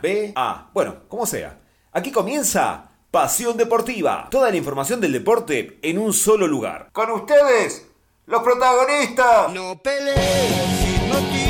B, A. Bueno, como sea. Aquí comienza Pasión Deportiva. Toda la información del deporte en un solo lugar. Con ustedes, los protagonistas. No pelees no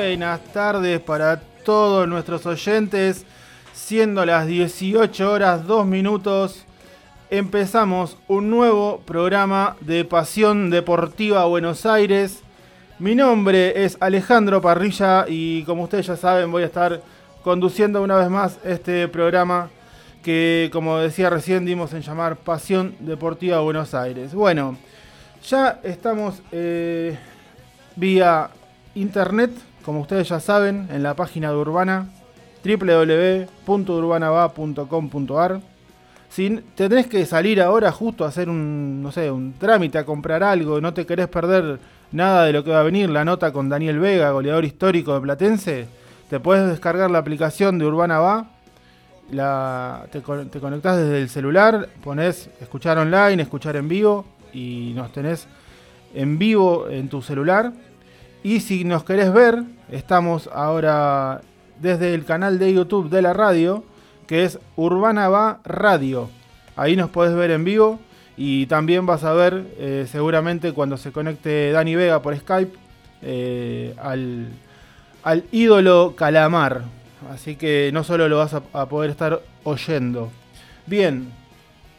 Buenas tardes para todos nuestros oyentes. Siendo las 18 horas 2 minutos, empezamos un nuevo programa de Pasión Deportiva Buenos Aires. Mi nombre es Alejandro Parrilla y como ustedes ya saben voy a estar conduciendo una vez más este programa que como decía recién dimos en llamar Pasión Deportiva Buenos Aires. Bueno, ya estamos eh, vía internet, como ustedes ya saben, en la página de Urbana, www.urbanava.com.ar. Si te tenés que salir ahora justo a hacer un, no sé, un trámite, a comprar algo, no te querés perder nada de lo que va a venir, la nota con Daniel Vega, goleador histórico de Platense, te puedes descargar la aplicación de Urbana Va, te, te conectás desde el celular, pones escuchar online, escuchar en vivo y nos tenés en vivo en tu celular. Y si nos querés ver, estamos ahora desde el canal de YouTube de la radio, que es Urbana Va Radio. Ahí nos podés ver en vivo y también vas a ver eh, seguramente cuando se conecte Dani Vega por Skype eh, al, al ídolo Calamar. Así que no solo lo vas a, poder estar oyendo. Bien,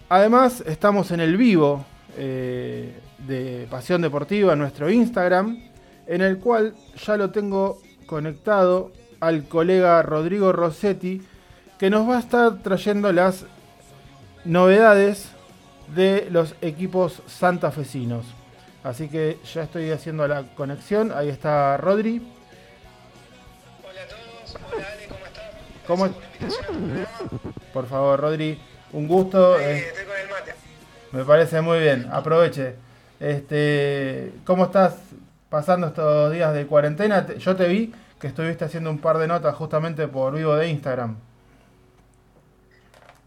además estamos en el vivo eh, de Pasión Deportiva en nuestro Instagram, en el cual ya lo tengo conectado al colega Rodrigo Rossetti, que nos va a estar trayendo las novedades de los equipos santafesinos. Así que ya estoy haciendo la conexión. Ahí está Rodri. Hola a todos, hola Ale, ¿cómo estás? ¿Cómo- por favor, Rodri, un gusto. Eh, estoy con el mate. me parece muy bien. Aproveche. Este, ¿Cómo estás pasando estos días de cuarentena? Te- Yo te vi que estuviste haciendo un par de notas justamente por vivo de Instagram.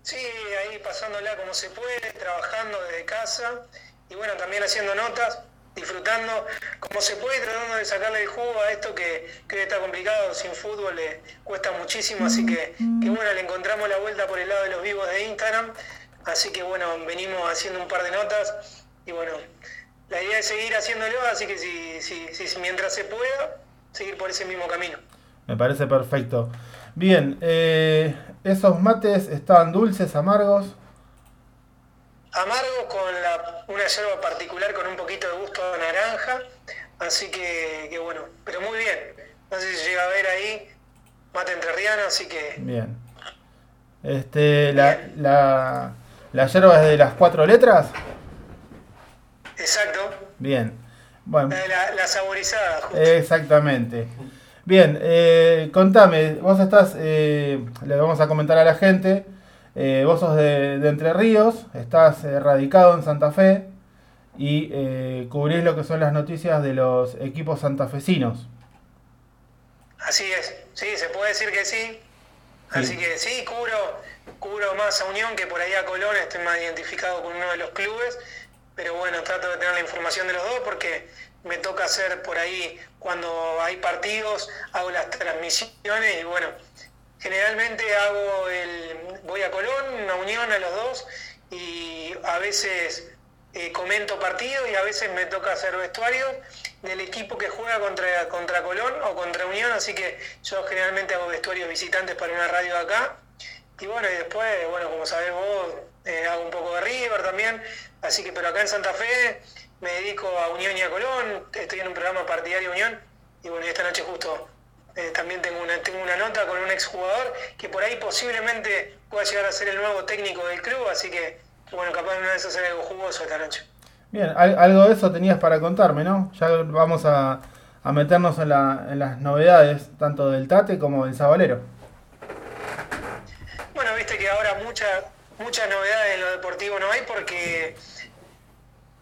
Sí, ahí pasándola como se puede, trabajando desde casa y bueno, también haciendo notas, disfrutando como se puede, tratando de sacarle el jugo a esto que, que está complicado, sin fútbol le cuesta muchísimo, así que bueno, le encontramos la vuelta por el lado de los vivos de Instagram, así que bueno, venimos haciendo un par de notas y bueno, la idea es seguir haciéndolo, así que si, si, si mientras se pueda, seguir por ese mismo camino. Me parece perfecto. Bien, eh, esos mates estaban dulces, amargos. Amargo con la, una yerba particular con un poquito de gusto a naranja, así que, que bueno, pero muy bien. No sé si llega a ver ahí, mate entrerriano, así que Bien. Este, la, la, la yerba es de las cuatro letras. Exacto, Bien. Bueno, la, la- la saborizada, justo. exactamente. Bien, eh, contame, vos estás, eh, le vamos a comentar a la gente, eh, vos sos de, de Entre Ríos, estás radicado en Santa Fe y cubrís lo que son las noticias de los equipos santafesinos. Así es, sí, se puede decir que sí. Así que sí, cubro, cubro más a Unión que por ahí a Colón, estoy más identificado con uno de los clubes, pero bueno, trato de tener la información de los dos porque me toca hacer por ahí cuando hay partidos, hago las transmisiones y bueno, generalmente hago el voy a Colón, a Unión, a los dos y a veces eh, comento partidos y a veces me toca hacer vestuario del equipo que juega contra, contra Colón o contra Unión, así que yo generalmente hago vestuarios visitantes para una radio de acá. Y bueno, y después, bueno, como sabés vos, eh, hago un poco de River también, así que, pero acá en Santa Fe me dedico a Unión y a Colón, estoy en un programa partidario Unión, y bueno, esta noche justo eh, también tengo una, tengo una nota con un exjugador que por ahí posiblemente pueda llegar a ser el nuevo técnico del club, así que, bueno, capaz de una vez hacer algo jugoso esta noche. Bien, al- algo de eso tenías para contarme, ¿no? Ya vamos a, a meternos en, la- en las novedades, tanto del Tate como del Sabalero. Bueno, viste que ahora mucha, muchas novedades en lo deportivo no hay porque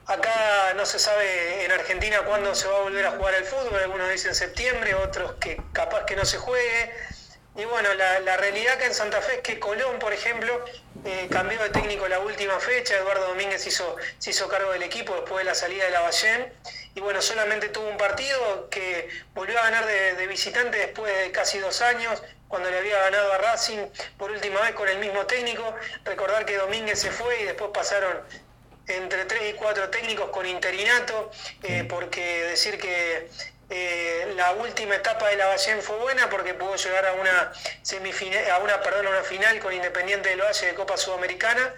Acá no se sabe en Argentina cuándo se va a volver a jugar al fútbol, algunos dicen septiembre, otros que capaz que no se juegue. Y bueno, la, realidad acá en Santa Fe es que Colón, por ejemplo, eh, cambió de técnico la última fecha, Eduardo Domínguez hizo, se hizo cargo del equipo después de la salida de la Ballén. Y bueno, solamente tuvo un partido que volvió a ganar de visitante después de casi dos años, cuando le había ganado a Racing por última vez con el mismo técnico. Recordar que Domínguez se fue y después pasaron entre tres y cuatro técnicos con interinato, eh, porque decir que eh, la última etapa de la Ballén fue buena porque pudo llegar a una semifinal, a una, perdón, a una final con Independiente del Valle de Copa Sudamericana,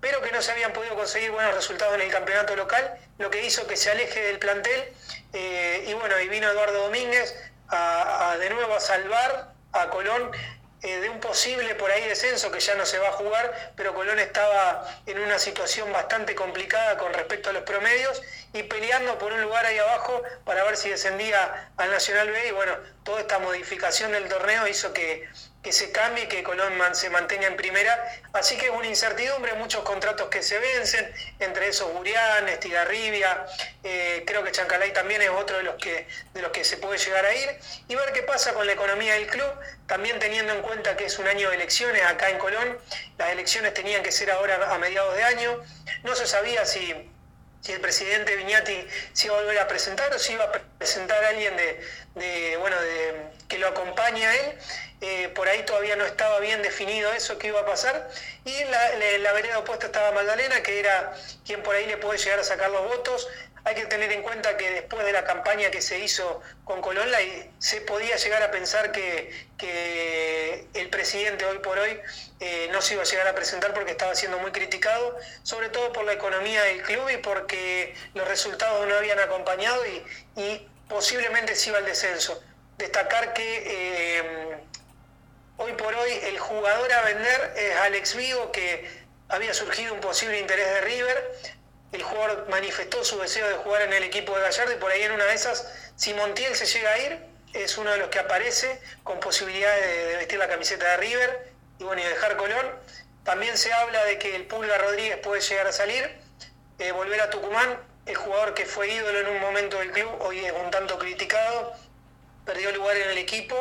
pero que no se habían podido conseguir buenos resultados en el campeonato local, lo que hizo que se aleje del plantel. eh, y bueno, y vino Eduardo Domínguez a, a de nuevo a salvar a Colón eh, de un posible por ahí descenso que ya no se va a jugar, pero Colón estaba en una situación bastante complicada con respecto a los promedios y peleando por un lugar ahí abajo para ver si descendía al Nacional B. Y bueno, toda esta modificación del torneo hizo que, que se cambie y que Colón se mantenga en primera, así que es una incertidumbre, muchos contratos que se vencen, entre esos Burián, Estigarribia, eh, creo que Chancalay también es otro de los que de los que se puede llegar a ir. Y ver qué pasa con la economía del club, también teniendo en cuenta que es un año de elecciones acá en Colón, las elecciones tenían que ser ahora a mediados de año, no se sabía si si el presidente Viñati se iba a volver a presentar o si iba a presentar alguien de, de, bueno de, que lo acompañe a él. Eh, por ahí todavía no estaba bien definido eso que iba a pasar. Y la, la, vereda opuesta estaba Magdalena, que era quien por ahí le puede llegar a sacar los votos. Hay que tener en cuenta que después de la campaña que se hizo con Colón, se podía llegar a pensar que, que el presidente hoy por hoy eh, no se iba a llegar a presentar porque estaba siendo muy criticado, sobre todo por la economía del club y porque los resultados no habían acompañado y, y posiblemente se iba al descenso. Destacar que eh, hoy por hoy el jugador a vender es Alex Vigo, que había surgido un posible interés de River. El jugador manifestó su deseo de jugar en el equipo de Gallardo y por ahí en una de esas, si Montiel se llega a ir, es uno de los que aparece con posibilidad de, vestir la camiseta de River y bueno, y dejar Colón. También se habla de que el Pulga Rodríguez puede llegar a salir, eh, volver a Tucumán, el jugador que fue ídolo en un momento del club, hoy es un tanto criticado, perdió lugar en el equipo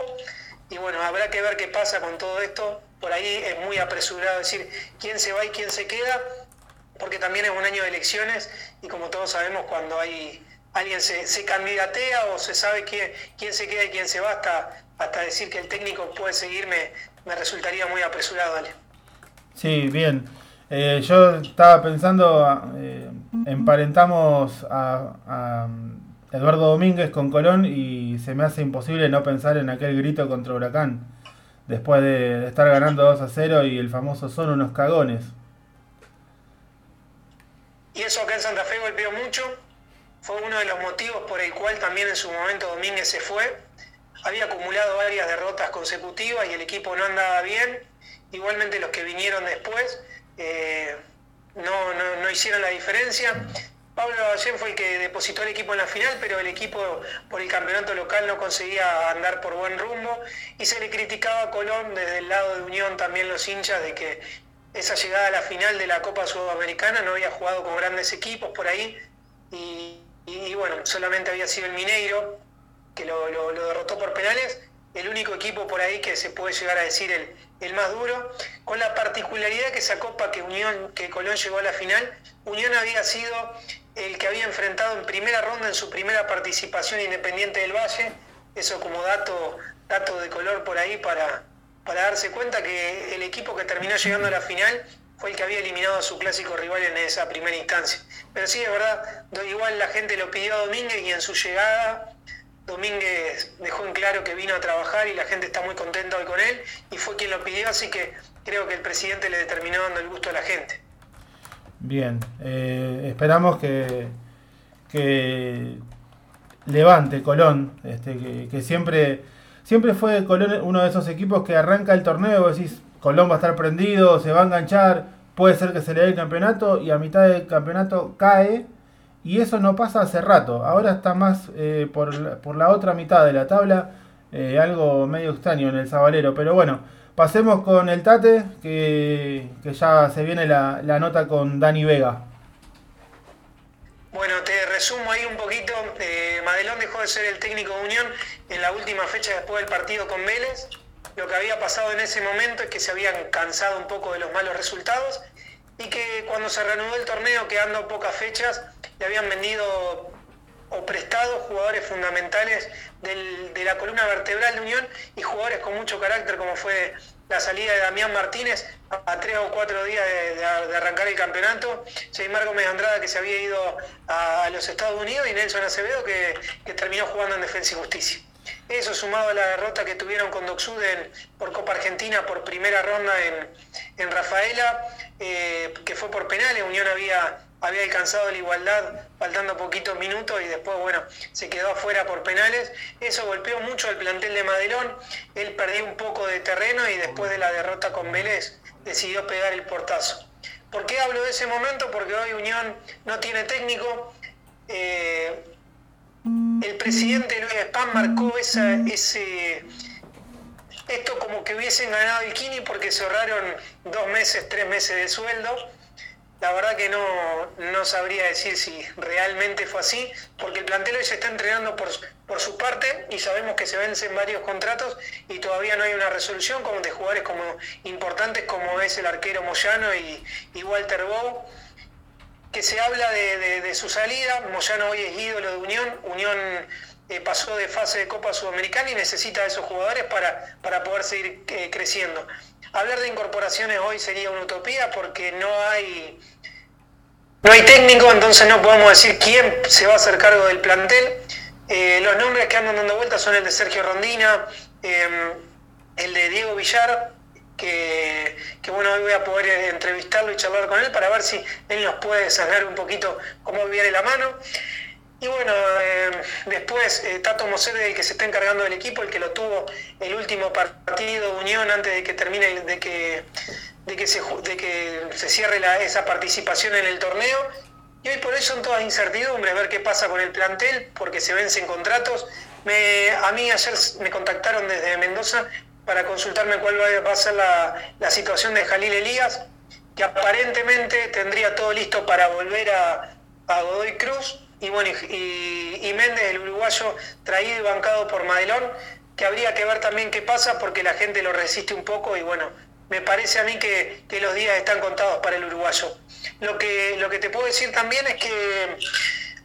y bueno, habrá que ver qué pasa con todo esto. Por ahí es muy apresurado decir quién se va y quién se queda, porque también es un año de elecciones y como todos sabemos cuando hay alguien se, se candidatea o se sabe quién, quién se queda y quién se va, hasta, hasta decir que el técnico puede seguir me, resultaría muy apresurado, Ale. Sí, bien. Eh, yo estaba pensando, eh, emparentamos a Eduardo Domínguez con Colón y se me hace imposible no pensar en aquel grito contra Huracán. Después de, estar ganando 2 a 0 y el famoso son unos cagones. Y eso acá en Santa Fe golpeó mucho. Fue uno de los motivos por el cual también en su momento Domínguez se fue. Había acumulado varias derrotas consecutivas y el equipo no andaba bien. Igualmente los que vinieron después eh, no, no hicieron la diferencia. Pablo Ballén fue el que depositó el equipo en la final, pero el equipo por el campeonato local no conseguía andar por buen rumbo y se le criticaba a Colón desde el lado de Unión también los hinchas de que esa llegada a la final de la Copa Sudamericana no había jugado con grandes equipos por ahí y, bueno, solamente había sido el Mineiro que lo derrotó por penales, el único equipo por ahí que se puede llegar a decir el, el más duro, con la particularidad que esa Copa que que Colón llegó a la final, Unión había sido el que había enfrentado en primera ronda en su primera participación Independiente del Valle, eso como dato, dato de color por ahí para, para darse cuenta que el equipo que terminó llegando a la final fue el que había eliminado a su clásico rival en esa primera instancia. Pero sí, es verdad, igual la gente lo pidió a Domínguez y en su llegada Domínguez dejó en claro que vino a trabajar y la gente está muy contenta hoy con él y fue quien lo pidió, así que creo que el presidente le determinó dando el gusto a la gente. Bien, eh, esperamos que, que levante Colón, este, que, siempre, siempre fue Colón uno de esos equipos que arranca el torneo, decís, Colón va a estar prendido, se va a enganchar, puede ser que se le dé el campeonato y a mitad del campeonato cae y eso no pasa hace rato, ahora está más eh, por, la- por la otra mitad de la tabla, eh, algo medio extraño en el Sabalero, pero bueno, pasemos con el Tate, que, que ya se viene la, la nota con Dani Vega. Bueno, resumo ahí un poquito, eh, Madelón dejó de ser el técnico de Unión en la última fecha después del partido con Vélez. Lo que había pasado en ese momento es que se habían cansado un poco de los malos resultados y que cuando se reanudó el torneo, quedando pocas fechas, le habían vendido o prestado jugadores fundamentales de la columna vertebral de Unión y jugadores con mucho carácter como fue la salida de Damián Martínez a, tres o cuatro días de, arrancar el campeonato, Seymar Gómez Andrada que se había ido a, los Estados Unidos y Nelson Acevedo que, terminó jugando en Defensa y Justicia. Eso sumado a la derrota que tuvieron con Docsud en- por Copa Argentina por primera ronda en, en Rafaela, eh, que fue por penales, Unión había, había alcanzado la igualdad faltando poquitos minutos y después, bueno, se quedó afuera por penales. Eso golpeó mucho al plantel de Madelón, él perdió un poco de terreno y después de la derrota con Vélez decidió pegar el portazo. ¿Por qué hablo de ese momento? Porque hoy Unión no tiene técnico. eh, el presidente Luis Spam marcó esa, ese, esto como que hubiesen ganado el Kini porque se ahorraron dos meses, tres meses de sueldo. La verdad que no, no sabría decir si realmente fue así, porque el plantel hoy se está entrenando por, por su parte y sabemos que se vencen varios contratos y todavía no hay una resolución como de jugadores como importantes como es el arquero Moyano y, Walter Bow que se habla de, de- de su salida. Moyano hoy es ídolo de Unión. Unión eh, pasó de fase de Copa Sudamericana y necesita a esos jugadores para, para poder seguir eh, creciendo. Hablar de incorporaciones hoy sería una utopía porque no hay no hay técnico, entonces no podemos decir quién se va a hacer cargo del plantel. Eh, los nombres que andan dando vueltas son el de Sergio Rondina, el de Diego Villar, que, que, bueno, hoy voy a poder entrevistarlo y charlar con él para ver si él nos puede sanar un poquito cómo viene la mano. Y bueno, eh, después eh, Tato Moser, el que se está encargando del equipo, el que lo tuvo el último partido Unión antes de que termine, de que, de que, se, de que se cierre esa participación en el torneo. Y hoy por hoy son todas incertidumbres, ver qué pasa con el plantel, porque se vencen contratos. Me, a mí ayer me contactaron desde Mendoza para consultarme cuál va a ser la, la situación de Jalil Elías, que aparentemente tendría todo listo para volver a, a Godoy Cruz. Y bueno, y, Méndez, el uruguayo, traído y bancado por Madelón, que habría que ver también qué pasa porque la gente lo resiste un poco y bueno, me parece a mí que, que los días están contados para el uruguayo. Lo que, lo que te puedo decir también es que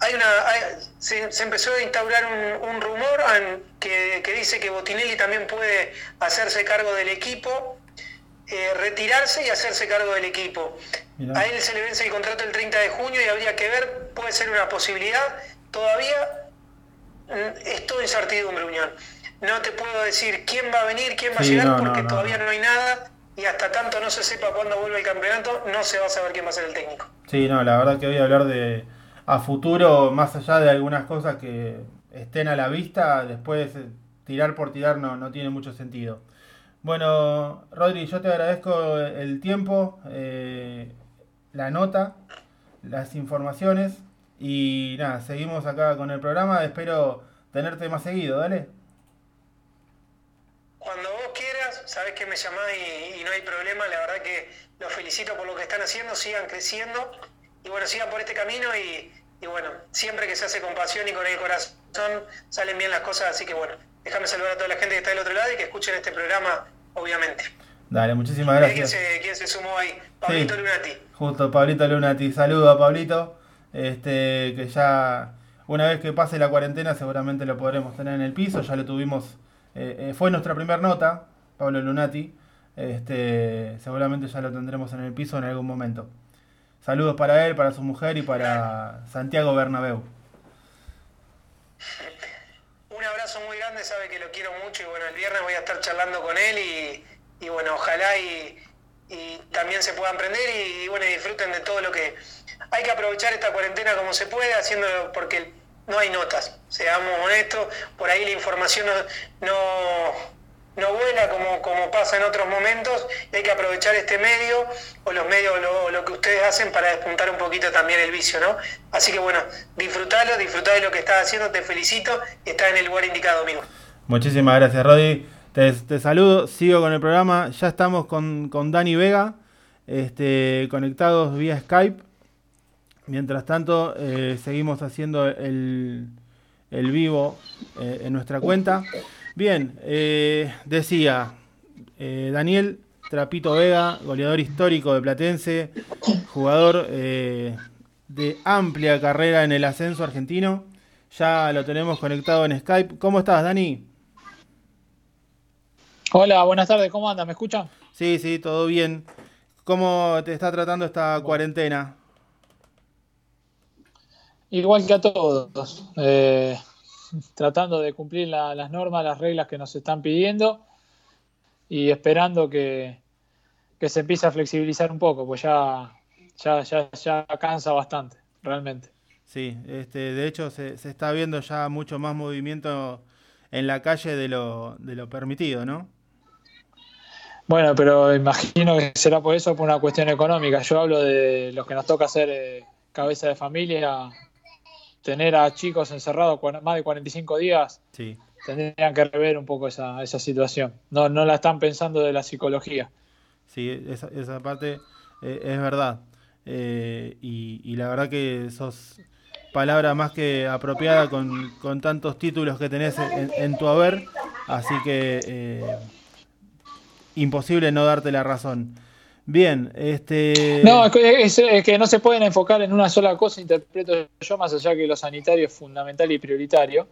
hay una hay- se, empezó a instaurar un, rumor que, que dice que Botinelli también puede hacerse cargo del equipo, eh, retirarse y hacerse cargo del equipo. Mirá. A él se le vence el contrato el 30 de junio y habría que ver, puede ser una posibilidad. Todavía mm, es todo incertidumbre, Unión. No te puedo decir quién va a venir, quién va Sí, a llegar, no, porque no, todavía no. no hay nada y hasta tanto no se sepa cuándo vuelve el campeonato, no se va a saber quién va a ser el técnico. Sí, no, la verdad que voy a hablar de a futuro, más allá de algunas cosas que estén a la vista, después eh, tirar por tirar no, no tiene mucho sentido. Bueno, Rodri, yo te agradezco el tiempo, eh, la nota, las informaciones y nada, seguimos acá con el programa, espero tenerte más seguido, dale. Cuando vos quieras, sabés que me llamás y, no hay problema. La verdad que los felicito por lo que están haciendo, sigan creciendo y bueno, sigan por este camino y bueno, siempre que se hace con pasión y con el corazón salen bien las cosas. Así que bueno, déjame saludar a toda la gente que está del otro lado y que escuchen este programa, obviamente. Dale, muchísimas ¿Quién gracias. se, quién se sumó ahí? Pablito Sí. Lunati. Justo Pablito Lunati, saludo a Pablito, este que ya una vez que pase la cuarentena seguramente lo podremos tener en el piso, ya lo tuvimos, eh, eh, fue nuestra primera nota, Pablo Lunati, este seguramente ya lo tendremos en el piso en algún momento. Saludos para él, para su mujer y para Santiago Bernabéu. Un abrazo muy grande, sabe que lo quiero mucho y bueno, el viernes voy a estar charlando con él y, bueno, ojalá y, también se puedan prender y, y bueno, disfruten de todo lo que... Hay que aprovechar esta cuarentena como se puede, haciéndolo porque no hay notas, seamos honestos, por ahí la información no, no, no vuela como, como pasa en otros momentos y hay que aprovechar este medio o los medios, lo, lo que ustedes hacen para despuntar un poquito también el vicio, ¿no? Así que bueno, disfrutalo, disfrutá de lo que estás haciendo, te felicito, estás en el lugar indicado, amigo. Muchísimas gracias, Rodi. Te, saludo, sigo con el programa. Ya estamos con, con Dani Vega, este, conectados vía Skype. Mientras tanto, eh, seguimos haciendo el, el vivo eh, en nuestra cuenta. Bien, eh, decía Daniel Trapito Vega, goleador histórico de Platense, jugador de amplia carrera en el ascenso argentino. Ya lo tenemos conectado en Skype. ¿Cómo estás, Dani? Hola, buenas tardes, ¿cómo andas? ¿Me escuchan? Sí, sí, todo bien. ¿Cómo te está tratando esta cuarentena? Igual que a todos, eh, tratando de cumplir la- las normas, las reglas que nos están pidiendo y esperando que, que se empiece a flexibilizar un poco, pues ya, ya, ya, ya cansa bastante, realmente. Sí, este, de hecho se, se está viendo ya mucho más movimiento en la calle de lo, de lo permitido, ¿no? Bueno, pero imagino que será por eso, por una cuestión económica. Yo hablo de los que nos toca hacer eh, cabeza de familia, tener a chicos encerrados más de 45 días, Sí, tendrían que rever un poco esa, esa situación. No, no la están pensando de la psicología. sí, esa, esa parte eh, es verdad. Eh, y, y la verdad que sos palabra más que apropiada con, con tantos títulos que tenés en, en tu haber, así que eh, imposible no darte la razón. Bien, este... No, es que, es- es que no se pueden enfocar en una sola cosa, interpreto yo, más allá que lo sanitario es fundamental y prioritario.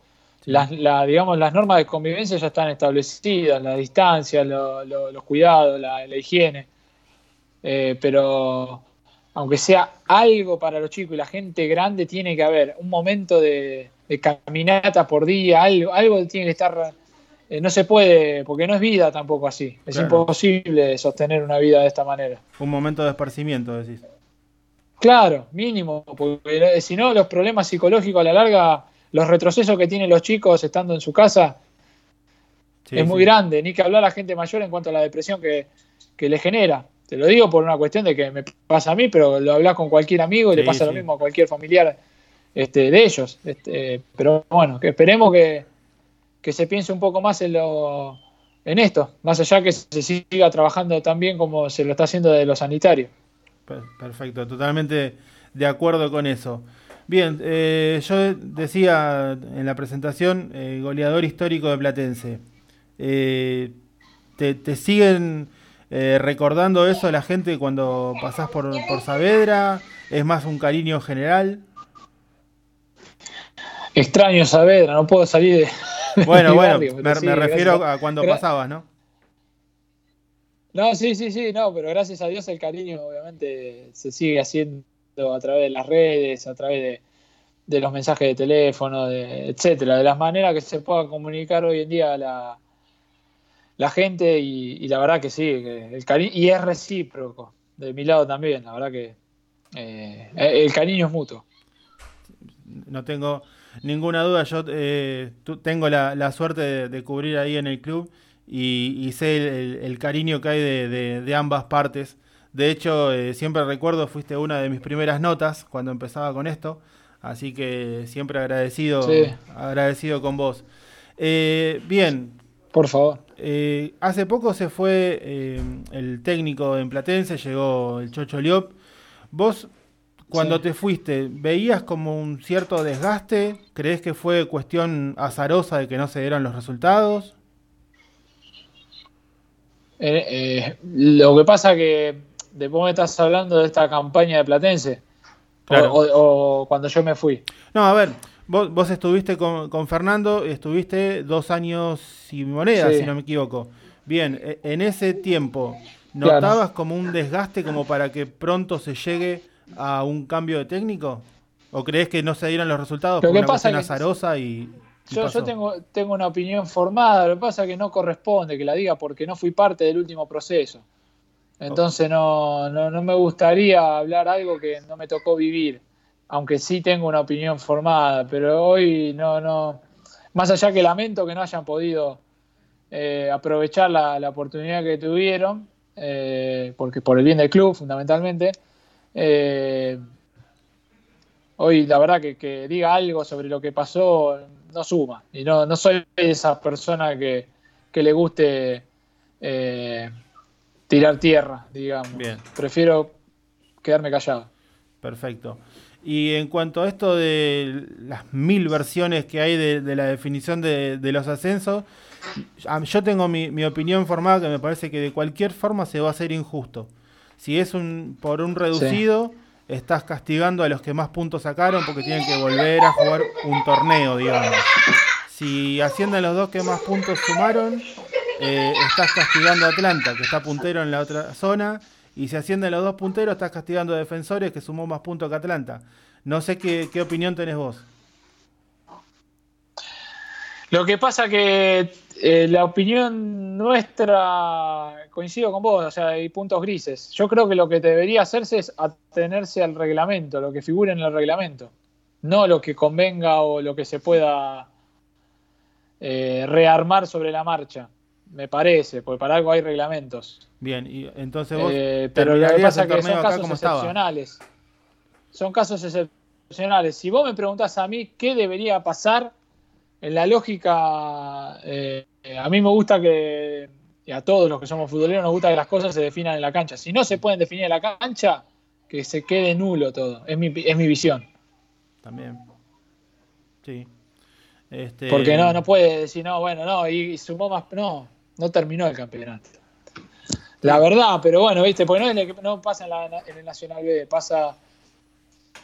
Las, la- digamos, las normas de convivencia ya están establecidas, la distancia, lo- lo- los cuidados, la, la higiene. Eh, pero aunque sea algo para los chicos y la gente grande, tiene que haber un momento de, de caminata por día, algo, algo tiene que estar. Eh, no se puede, porque no es vida tampoco así. Es Claro. imposible sostener una vida de esta manera. Un momento de esparcimiento, decís. Claro, mínimo, porque si no, los problemas psicológicos a la larga, los retrocesos que tienen los chicos estando en su casa, Sí, es muy sí. grande. Ni que hablar a la gente mayor en cuanto a la depresión que, que le genera. Te lo digo por una cuestión de que me pasa a mí, pero lo hablas con cualquier amigo y le pasa lo mismo a cualquier familiar este, de ellos. Este, pero bueno, que esperemos que, que se piense un poco más en lo en esto, más allá que se siga trabajando tan bien como se lo está haciendo de lo sanitario. Per- Perfecto, totalmente de acuerdo con eso. Bien, eh, yo decía en la presentación, eh, goleador histórico de Platense. Eh, te, te siguen recordando eso la gente cuando pasás por, por Saavedra? ¿Es más un cariño general? Extraño Saavedra, no puedo salir de. Bueno, bueno, barrio, me, pero sí, me refiero gracias. a cuando pasabas, ¿no? No, sí, sí, sí, no, pero gracias a Dios el cariño obviamente se sigue haciendo a través de las redes, a través de, de los mensajes de teléfono, de, etcétera, de las maneras que se pueda comunicar hoy en día la, la gente y, y la verdad que sí, que el cariño, y es recíproco, de mi lado también, la verdad que eh, el cariño es mutuo. no tengo ninguna duda. Yo eh, tengo la, la suerte de, de cubrir ahí en el club y, y sé el, el- el cariño que hay de, de- de ambas partes. De hecho, eh, siempre recuerdo, fuiste una de mis primeras notas cuando empezaba con esto. Así que siempre agradecido, Sí. agradecido con vos. Eh, bien, Por favor. eh, hace poco se fue el técnico en Platense, llegó el Chocho Liop. Vos, cuando Sí. te fuiste, ¿veías como un cierto desgaste? ¿Crees que fue cuestión azarosa de que no se dieron los resultados? Eh, eh, lo que pasa que después me estás hablando de esta campaña de Platense. O- Claro. O, o cuando yo me fui. No, a ver, vos, vos estuviste con, con Fernando, estuviste dos años y moneda, Sí. si no me equivoco. Bien, e- en ese tiempo, Claro. ¿notabas como un desgaste como para que pronto se llegue a un cambio de técnico? ¿O crees que no se dieron los resultados Lo por que una pasa cuestión que- azarosa y, y Yo, tengo, tengo una opinión formada, lo que pasa es que no corresponde que la diga porque no fui parte del último proceso. Entonces no, no, no me gustaría hablar algo que no me tocó vivir, aunque sí tengo una opinión formada, pero hoy no, no, más allá que lamento que no hayan podido eh, aprovechar la, la oportunidad que tuvieron, eh, porque por el bien del club fundamentalmente, eh, hoy la verdad que, que diga algo sobre lo que pasó no suma. Y no, no soy de esas personas que, que le guste eh, tirar tierra, digamos. Bien. Prefiero quedarme callado. Perfecto. Y en cuanto a esto de las mil versiones que hay de, de la definición de, de los ascensos, a- yo tengo mi, mi opinión formada que me parece que de cualquier forma se va a hacer injusto. Si es un por un reducido, estás castigando a los que más puntos sacaron porque tienen que volver a jugar un torneo, digamos. Si ascienden los dos que más puntos sumaron, eh, estás castigando a Atlanta, que está puntero en la otra zona. Y si ascienden los dos punteros, estás castigando a Defensores, que sumó más puntos que Atlanta. No sé qué, qué opinión tenés vos. Lo que pasa que eh, la opinión nuestra coincido con vos, o sea, hay puntos grises. Yo creo que lo que debería hacerse es atenerse al reglamento, lo que figura en el reglamento, no lo que convenga o lo que se pueda eh, rearmar sobre la marcha, me parece, porque para algo hay reglamentos. Bien, y entonces vos Eh, pero lo que pasa es que son casos estaba. excepcionales. Son casos excepcionales. Si vos me preguntás a mí qué debería pasar, en la lógica, eh, a mí me gusta que, y a todos los que somos futboleros nos gusta que las cosas se definan en la cancha. Si no se pueden definir en la cancha, que se quede nulo todo. Es mi, es mi visión. También. Sí. Este, Porque no, no puede decir, no, bueno, no, y, y sumó más. No, no terminó el campeonato. La verdad, pero bueno, viste, porque no, es no pasa en, la- en el Nacional B, pasa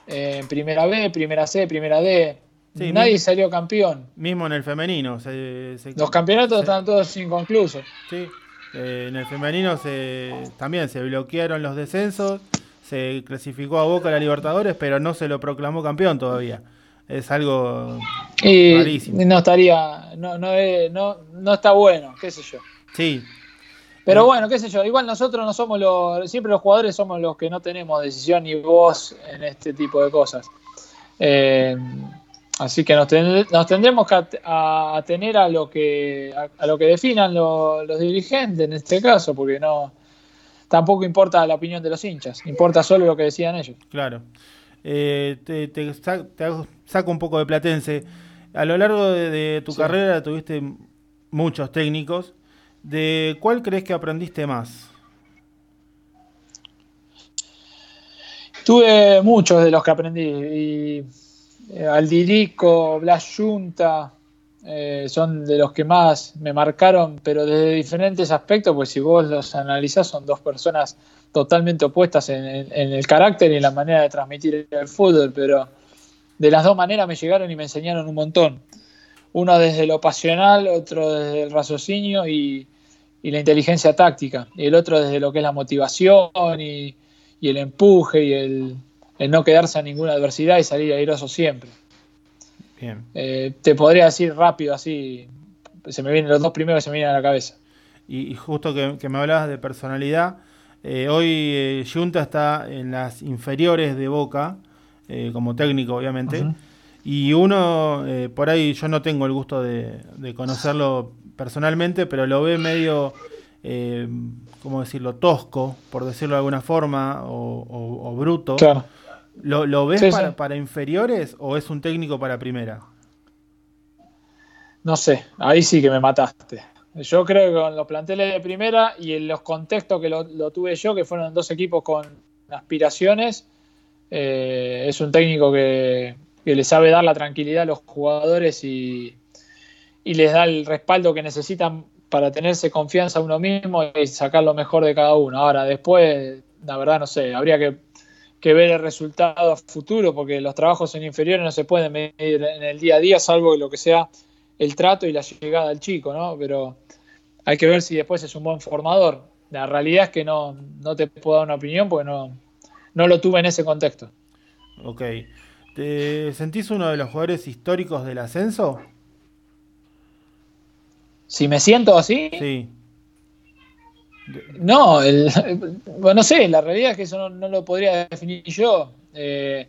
eh, en Primera B, Primera C, Primera D. Sí, Nadie salió campeón. Mismo en el femenino. Se, se- Los campeonatos se- están todos inconclusos. Sí. Eh, en el femenino se, también se bloquearon los descensos. Se clasificó a Boca a la Libertadores, pero no se lo proclamó campeón todavía. Es algo Y Rarísimo. no estaría, no, no, no, no está bueno, qué sé yo. Sí, Pero Eh. bueno, qué sé yo, igual nosotros no somos los, siempre los jugadores somos los que no tenemos decisión ni voz en este tipo de cosas. Eh, así que nos, ten- nos tendremos que atener a lo que a, a lo que definan lo- los dirigentes en este caso, porque no tampoco importa la opinión de los hinchas, importa solo lo que decían ellos. Claro. Eh, te, te sa- te hago- saco un poco de platense. A lo largo de, de tu Sí. carrera tuviste muchos técnicos. ¿De cuál crees que aprendiste más? Tuve muchos de los que aprendí. Y eh, Aldirico, Blas Junta, eh, son de los que más me marcaron, pero desde diferentes aspectos, pues si vos los analizás, son dos personas totalmente opuestas en, el carácter y en la manera de transmitir el fútbol, pero de las dos maneras me llegaron y me enseñaron un montón. Uno desde lo pasional, otro desde el raciocinio y, la inteligencia táctica, y el otro desde lo que es la motivación y el empuje y el, el no quedarse a ninguna adversidad y salir airoso siempre. Bien. Eh, te podría decir rápido así, se me vienen los dos primeros que se me vienen a la cabeza. Y, y justo que, que me hablabas de personalidad, eh, hoy eh, Junta está en las inferiores de Boca, eh, como técnico obviamente, y uno, eh, por ahí yo no tengo el gusto de, de conocerlo personalmente, pero lo ve medio, eh, ¿cómo decirlo?, tosco, por decirlo de alguna forma, o, o- o bruto. Claro. ¿Lo, lo ves Sí, para, sí. para inferiores o es un técnico para primera? No sé, ahí sí que me mataste. Yo creo que con los planteles de primera y en los contextos que lo, lo tuve yo, que fueron dos equipos con aspiraciones, eh, es un técnico que, que le sabe dar la tranquilidad a los jugadores y, y les da el respaldo que necesitan para tenerse confianza uno mismo y sacar lo mejor de cada uno. Ahora, después, la verdad, no sé, habría que, que ver el resultado a futuro, porque los trabajos en inferiores no se pueden medir en el día a día, salvo lo que sea el trato y la llegada del chico, ¿no? Pero hay que ver si después es un buen formador. La realidad es que no, no te puedo dar una opinión porque no, no lo tuve en ese contexto. Ok. ¿Te sentís uno de los jugadores históricos del ascenso? Si me siento así, Sí. No, el- bueno, no sé, la realidad es que eso no, lo podría definir yo. Eh,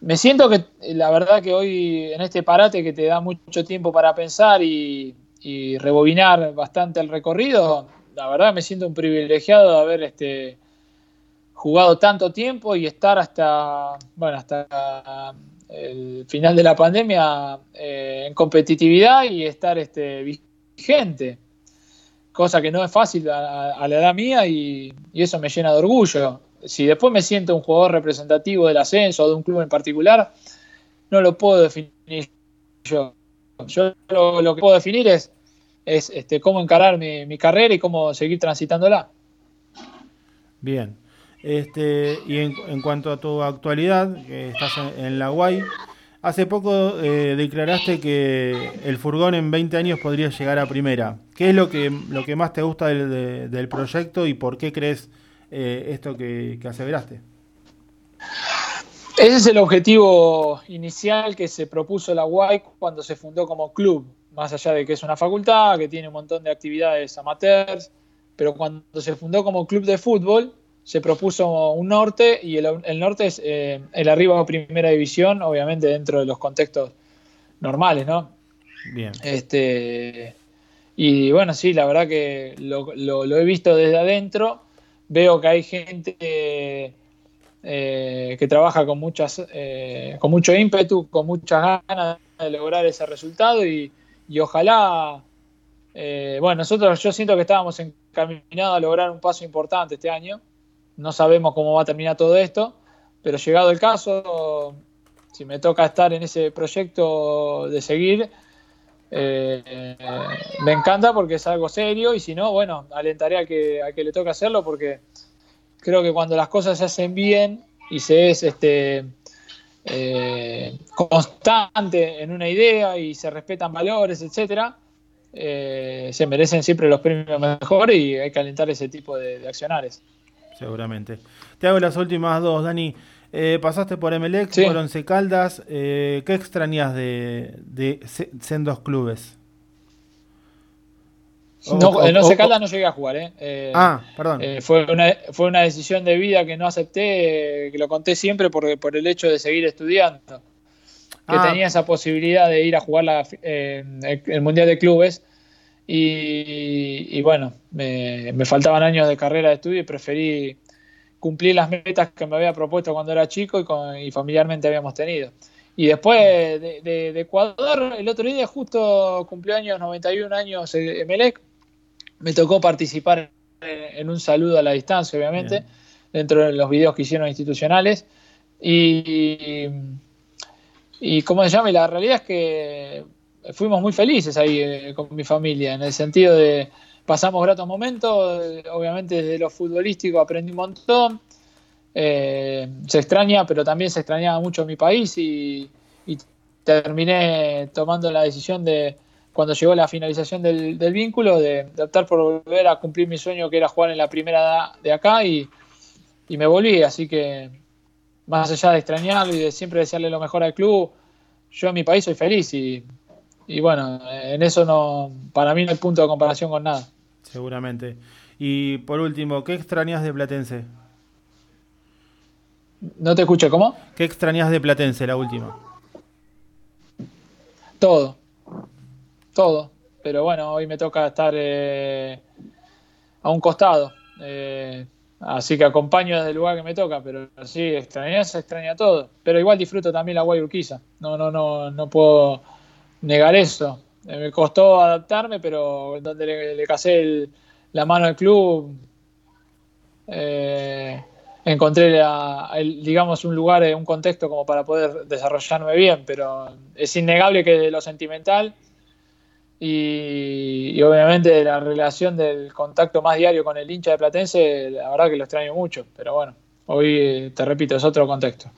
me siento que la verdad que hoy en este parate que te da mucho tiempo para pensar y, y rebobinar bastante el recorrido, la verdad me siento un privilegiado de haber este, jugado tanto tiempo y estar hasta, bueno, hasta el final de la pandemia eh, en competitividad y estar este, vigente. Cosa que no es fácil a, la edad mía y, eso me llena de orgullo. Si después me siento un jugador representativo del ascenso o de un club en particular, no lo puedo definir yo. Yo lo, que puedo definir es, es este, cómo encarar mi, carrera y cómo seguir transitándola. Bien. Este, y en, cuanto a tu actualidad, estás en, en la UAI, hace poco eh, declaraste que el furgón en 20 años podría llegar a primera. ¿Qué es lo que, lo que más te gusta del, de- del proyecto y por qué crees eh, esto que, que aseveraste? Ese es el objetivo inicial que se propuso la UAI cuando se fundó como club, más allá de que es una facultad, que tiene un montón de actividades amateurs, pero cuando se fundó como club de fútbol se propuso un norte y el, el norte es eh, el arriba a primera división, obviamente dentro de los contextos normales, ¿no? Bien. Este, y bueno, sí, la verdad que lo, lo- lo he visto desde adentro. Veo que hay gente eh, que trabaja con, muchas, eh, con mucho ímpetu, con muchas ganas de lograr ese resultado y, y ojalá, bueno, nosotros yo siento que estábamos encaminados a lograr un paso importante este año. No sabemos cómo va a terminar todo esto, pero llegado el caso, si me toca estar en ese proyecto de seguir, eh, me encanta porque es algo serio y si no, bueno, alentaré al que, al que le toca hacerlo porque creo que cuando las cosas se hacen bien y se es este, eh, constante en una idea y se respetan valores, etcétera, eh, se merecen siempre los premios mejores y hay que alentar ese tipo de, de accionares. Seguramente. Te hago las últimas dos, Dani. Eh, pasaste por Emelec, Sí. por Once Caldas. eh, ¿Qué extrañas de, de se- sendos clubes? O- No, o- en Once Caldas no llegué a jugar, ¿eh? Eh, Ah, perdón. Fue, una, fue una decisión de vida que no acepté, que lo conté siempre por, por el hecho de seguir estudiando. Que Ah. tenía esa posibilidad de ir a jugar la, el Mundial de Clubes. Y, y bueno, me, me faltaban años de carrera de estudio y preferí cumplir las metas que me había propuesto cuando era chico y, con- y familiarmente habíamos tenido. Y después de, de- de Ecuador, el otro día justo cumplió años, 91 años eh, Emelec, me tocó participar en, en un saludo a la distancia, obviamente, Bien. dentro de los videos que hicieron institucionales. Y, y ¿cómo se llama? Y la realidad es que fuimos muy felices ahí eh, con mi familia, en el sentido de pasamos gratos momentos, eh, obviamente desde lo futbolístico aprendí un montón, eh, se extraña, pero también se extrañaba mucho mi país y, terminé tomando la decisión de, cuando llegó la finalización del, vínculo, de, de optar por volver a cumplir mi sueño que era jugar en la primera de acá y, y me volví, así que más allá de extrañarlo y de siempre desearle lo mejor al club, yo en mi país soy feliz y, y bueno, en eso no, para mí no hay punto de comparación con nada. Seguramente. Y por último, ¿qué extrañas de Platense? No te escucho, ¿cómo? ¿Qué extrañas de Platense, la última? Todo, todo. Pero bueno, hoy me toca estar eh, a un costado. eh, así que acompaño desde el lugar que me toca, pero sí, extrañar se extraña todo. Pero igual disfruto también la Guay Urquiza. No, no, no, no puedo negar eso. Eh, me costó adaptarme, pero donde le, casé el- la mano al club, eh, encontré la- el- digamos un lugar, eh, un contexto como para poder desarrollarme bien, pero es innegable que lo sentimental y, obviamente la relación del contacto más diario con el hincha de Platense, la verdad que lo extraño mucho, pero bueno, hoy te repito, es otro contexto.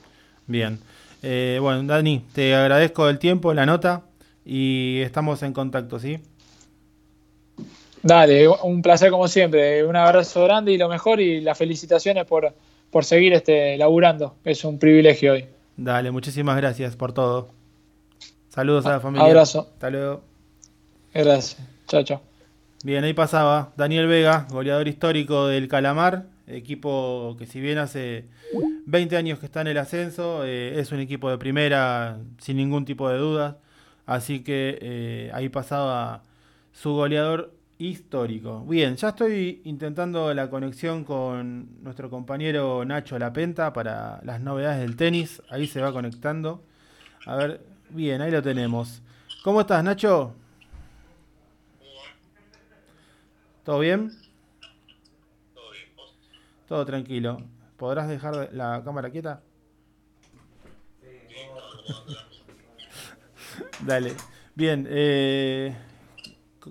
Bien. Bueno, Dani, te agradezco el tiempo, la nota y estamos en contacto, ¿sí? Dale, un placer como siempre, un abrazo grande y lo mejor y las felicitaciones por, por seguir este, laburando, es un privilegio hoy. Dale, muchísimas gracias por todo. Saludos a la familia. Abrazo. Hasta luego. Gracias, chao, chao. Bien, ahí pasaba Daniel Vega, goleador histórico del Calamar, equipo que si bien hace 20 años que está en el ascenso, eh, es un equipo de primera sin ningún tipo de dudas. Así que eh, ahí pasaba su goleador histórico. Bien, ya estoy intentando la conexión con nuestro compañero Nacho Lapenta para las novedades del tenis. Ahí se va conectando. A ver, bien, ahí lo tenemos. ¿Cómo estás, Nacho? ¿Todo bien? Todo tranquilo. ¿Podrás dejar la cámara quieta? Dale. Bien, eh,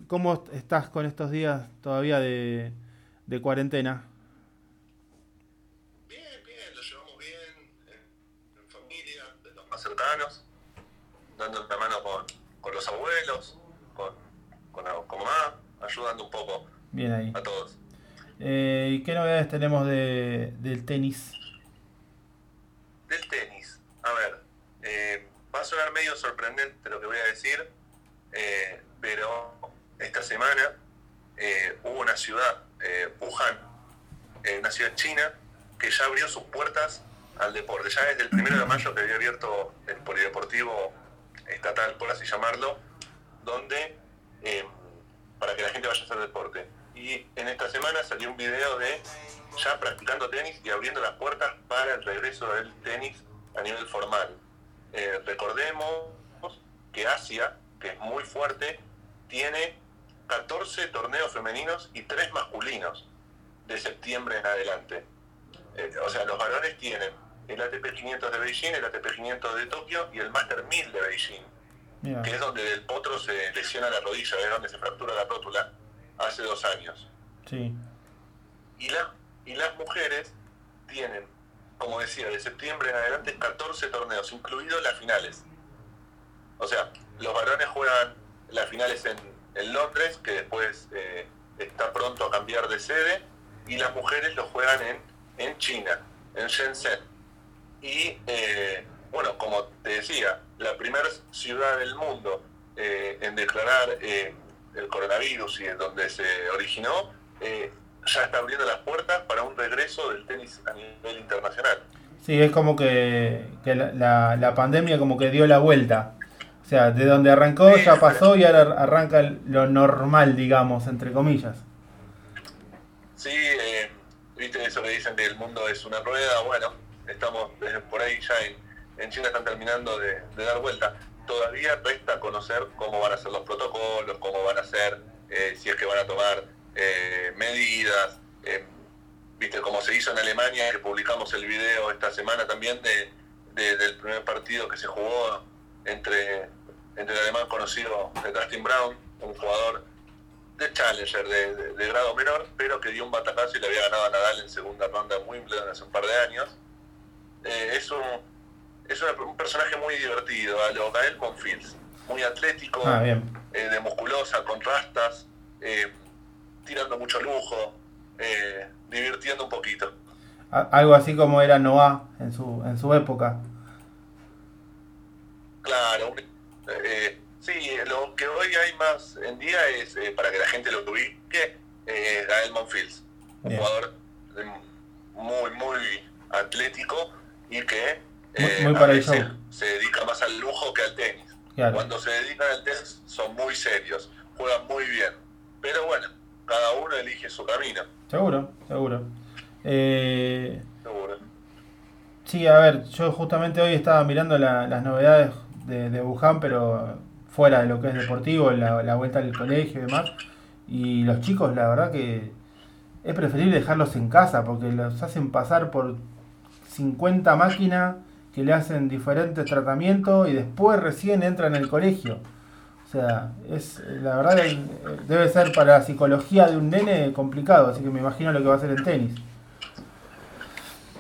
¿cómo estás con estos días todavía de, de cuarentena? Bien, bien, lo llevamos bien, en, en familia, de los más cercanos, dando la mano con, con los abuelos, con, con, la- con mamá, ayudando un poco Bien ahí. a todos. Eh, ¿Y qué novedades tenemos de, del tenis? Del tenis, a ver, eh, va a sonar medio sorprendente lo que voy a decir, eh, pero esta semana eh, hubo una ciudad, eh, Wuhan, eh, una ciudad china, que ya sus puertas al deporte. Ya desde el primero de mayo que había abierto el polideportivo estatal, por así llamarlo, donde eh, para que la gente vaya a hacer deporte. Y en esta semana salió un video de ya practicando tenis y abriendo las puertas para el regreso del tenis a nivel formal. Eh, recordemos que Asia, que es muy fuerte, tiene 14 torneos femeninos y 3 masculinos de septiembre en adelante. Eh, o sea, los varones tienen el ATP 500 de Beijing, el ATP 500 de Tokio y el Master 1000 de Beijing que es donde el potro se lesiona la rodilla, es donde se fractura la rótula hace dos años. sí. Y, la, y las mujeres tienen, como decía, de septiembre en adelante 14 torneos, incluidos las finales. O sea, los varones juegan las finales en, en Londres, que después eh, está pronto a cambiar de sede, y las mujeres lo juegan en, en China, en Shenzhen. Y eh, bueno, como te decía, la primera ciudad del mundo eh, en declarar eh, el coronavirus y en donde se originó, eh, ya está abriendo las puertas para un regreso del tenis a nivel internacional. Sí, es como que, que la, la- la pandemia como que dio la vuelta. O sea, de donde arrancó ya pasó y ahora arranca lo normal, digamos, entre comillas. Sí, eso que dicen que el mundo es una rueda, bueno, estamos por ahí ya en, China están terminando de, de dar vuelta. Todavía resta conocer cómo van a ser los protocolos, cómo van a ser, eh, si es que van a tomar eh, medidas. eh, viste como se hizo en Alemania, que publicamos el video esta semana también de, de- del primer partido que se jugó entre, entre el alemán conocido de Dustin Brown, un jugador de Challenger de, de- de grado menor, pero que dio un batacazo y le había ganado a Nadal en segunda ronda en Wimbledon hace un par de años. Eh, es un, es una- un personaje muy divertido, a lo Gael Monfils, muy atlético, Ah, eh, de musculosa, con rastas, eh, tirando mucho lujo, divirtiendo un poquito. Algo así como era Noah en su, en su época. Claro, un- eh, sí, lo que hoy hay más en día es, eh, para que la gente lo ubique, eh, Gael Monfils, un jugador eh, muy, muy atlético y que Muy- eh, muy a veces se dedica más al lujo que al tenis. Claro. Cuando se dedican al tenis son muy serios, juegan muy bien. Pero bueno, cada uno elige su camino, Seguro, seguro. Eh, seguro. sí, a ver, yo justamente hoy estaba mirando la- las novedades de, de Wuhan, pero fuera de lo que es deportivo, la, la vuelta al colegio y demás. Y los chicos, la verdad que es preferible dejarlos en casa porque los hacen pasar por 50 máquinas que le hacen diferentes tratamientos y después recién entran en el colegio. O sea, es la verdad debe ser para la psicología de un nene complicado, así que me imagino lo que va a hacer el tenis.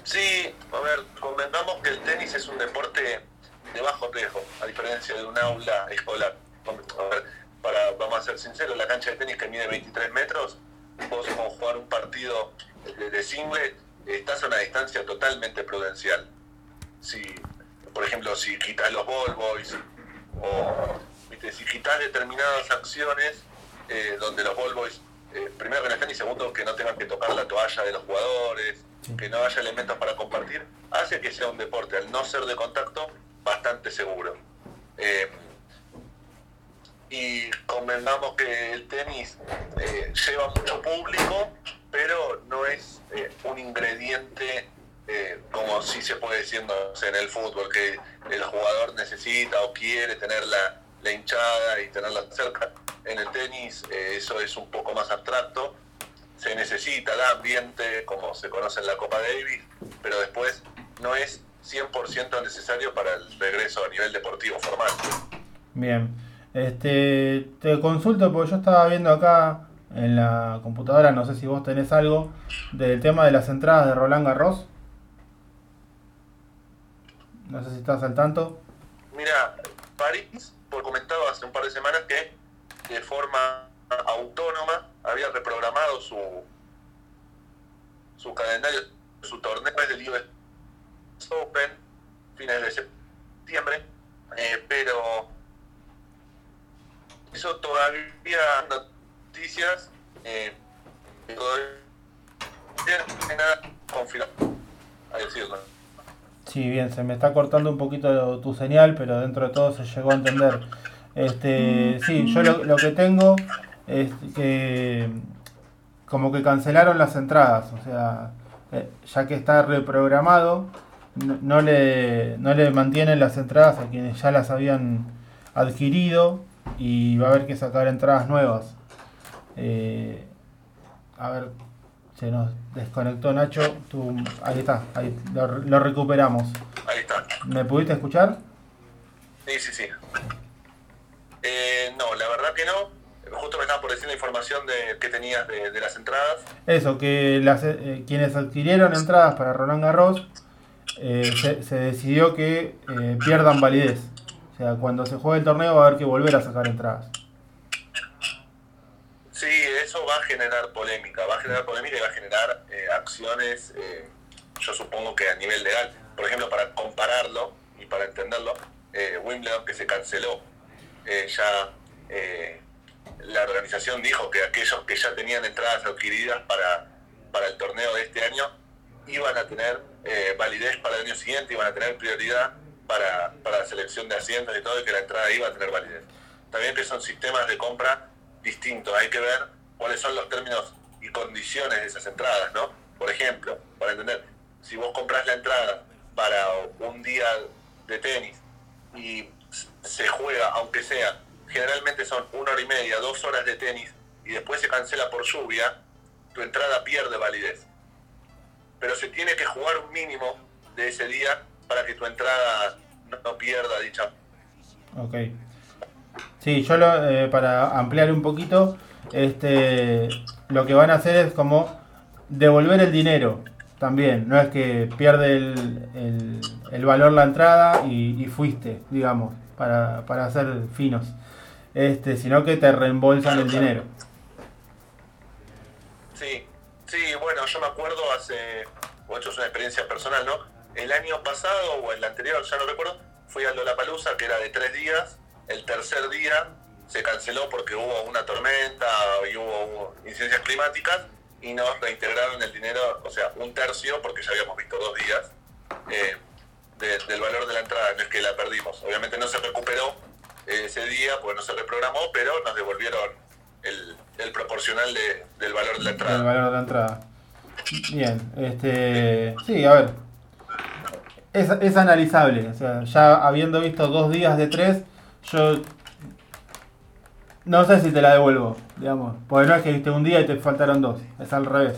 Sí, a convengamos que el tenis es un deporte de bajo riesgo, a diferencia de un aula escolar. Para, vamos a ser sinceros, la cancha de tenis que mide 23 metros, vos como jugar un partido de, de single, estás a una distancia totalmente prudencial. Si, por ejemplo, si quitas los ball boys o ¿viste? si quitas determinadas acciones eh, donde los ball boys, eh, primero que no estén y segundo que no tengan que tocar la toalla de los jugadores, que no haya elementos para compartir, hace que sea un deporte, al no ser de contacto, bastante seguro. Eh, y convengamos que el tenis eh, lleva mucho público, pero no es eh, un ingrediente como si se puede sé, en el fútbol, que el jugador necesita o quiere tener la, la hinchada y tenerla cerca. En el tenis eso es un poco más abstracto. se necesita, da ambiente, como se conoce en la Copa Davis, pero después no es 100% necesario para el regreso a nivel deportivo formal. Bien. Este, te consulto porque yo estaba viendo acá en la computadora, no sé si vos tenés algo, del tema de las entradas de Roland Garros. No sé si estás al tanto. Mira, París, por comentado hace un par de semanas que de forma autónoma había reprogramado su su calendario, su torneo del US Open, fines de septiembre, eh, pero eso todavía noticias, eh, todavía no hay nada confirmado. Sí, bien, se me está cortando un poquito tu señal, pero dentro de todo se llegó a entender. Este, sí, yo lo, lo que tengo es que como que cancelaron las entradas, o sea, eh, ya que está reprogramado, no, no le, no le mantienen las entradas a quienes ya las habían adquirido y va a haber que sacar entradas nuevas. Eh, a ver, se nos desconectó Nacho, tú, ahí está, ahí lo, lo recuperamos. Ahí está. ¿Me pudiste escuchar? Sí, sí, sí. Eh, no, la verdad que no. Justo me estaba por decir la información de, que tenías de, de las entradas. Eso, que las, eh, quienes adquirieron entradas para Roland Garros eh, se, decidió que eh, pierdan validez. O sea, cuando se juegue el torneo va a haber que volver a sacar entradas. Sí, eso va a generar polémica, va a generar polémica y va a generar eh, acciones, eh, yo supongo que a nivel legal. Por ejemplo, para compararlo y para entenderlo, Wimbledon que se canceló, ya la organización dijo que aquellos que ya tenían entradas adquiridas para, para el torneo de este año iban a tener eh, validez para el año siguiente, iban a tener prioridad para, para la selección de asientos y todo, y que la entrada iba a tener validez. También que son sistemas de compra distintos, hay que ver cuáles son los términos y condiciones de esas entradas, ¿no? Por ejemplo, para entender, si vos compras la entrada para un día de tenis y se juega, aunque sea, generalmente son una hora y media, dos horas de tenis, y después se cancela por lluvia, tu entrada pierde validez. Pero se tiene que jugar un mínimo de ese día para que tu entrada no, pierda dicha. Ok. Sí, yo lo, eh, para ampliar un poquito, este, lo que van a hacer es como devolver el dinero también. No es que pierde el, el, el valor la entrada y, y fuiste, digamos, para, para ser finos. Este, sino que te reembolsan el dinero. Sí, sí, bueno, yo me acuerdo hace, o esto es una experiencia personal, ¿no? El año pasado o el anterior, ya no recuerdo, fui a Lollapalooza, que era de tres días. El tercer día se canceló porque hubo una tormenta y hubo incidencias climáticas y nos reintegraron el dinero, o sea, un tercio, porque ya habíamos visto dos días, eh, de- del valor de la entrada, no es que la perdimos. Obviamente no se recuperó eh, ese día, porque no se reprogramó, pero nos devolvieron el, el proporcional de- del valor de la El entrada. valor de la entrada. Bien, este. Sí, a ver. Es, es analizable. O sea, ya habiendo visto dos días de tres, yo. No sé si te la devuelvo, digamos. Porque no es que viste un día y te faltaron dos. Es al revés.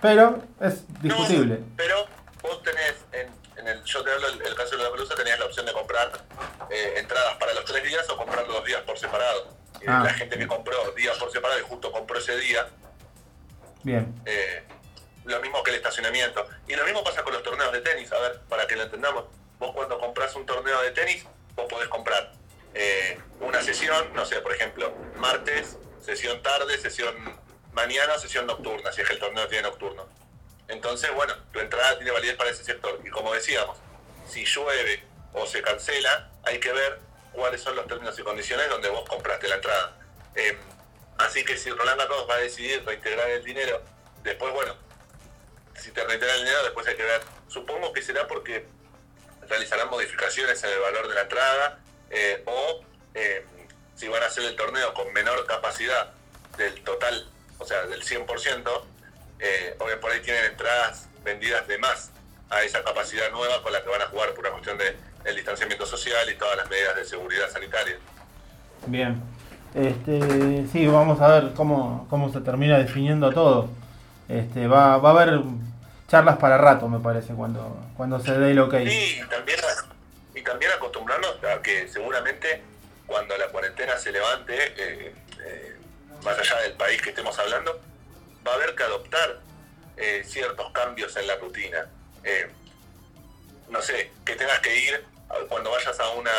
Pero es discutible. No, pero vos tenés, en, en el, yo te hablo el, el caso de la pelusa, tenías la opción de comprar eh, entradas para los tres días o comprar los días por separado. Y Ah. la gente que compró días por separado y justo compró ese día, Bien. eh, lo mismo que el estacionamiento. Y lo mismo pasa con los torneos de tenis, a ver, para que lo entendamos. Vos cuando compras un torneo de tenis, vos podés comprar eh, una sesión, no sé, por ejemplo, martes, sesión tarde, sesión mañana, sesión nocturna, si es que el torneo tiene nocturno. Entonces, bueno, tu entrada tiene validez para ese sector. Y como decíamos, si llueve o se cancela, hay que ver cuáles son los términos y condiciones donde vos compraste la entrada. Eh, así que si Roland Garros va a decidir reintegrar el dinero, después, bueno, si te reintegra el dinero, después hay que ver. Supongo que será porque realizarán modificaciones en el valor de la entrada eh, o eh, si van a hacer el torneo con menor capacidad del total, o sea, del 100%, eh, obvio por ahí tienen entradas vendidas de más a esa capacidad nueva con la que van a jugar por una cuestión de el distanciamiento social y todas las medidas de seguridad sanitaria. Bien. Este, sí, vamos a ver cómo, cómo se termina definiendo todo. este, va, va a haber charlas para rato, me parece, cuando, cuando se dé el ok. Sí, y también, y también acostumbrarnos a que seguramente cuando la cuarentena se levante, eh, eh, más allá del país que estemos hablando, va a haber que adoptar eh, ciertos cambios en la rutina. No sé, que tengas que ir cuando vayas a, una,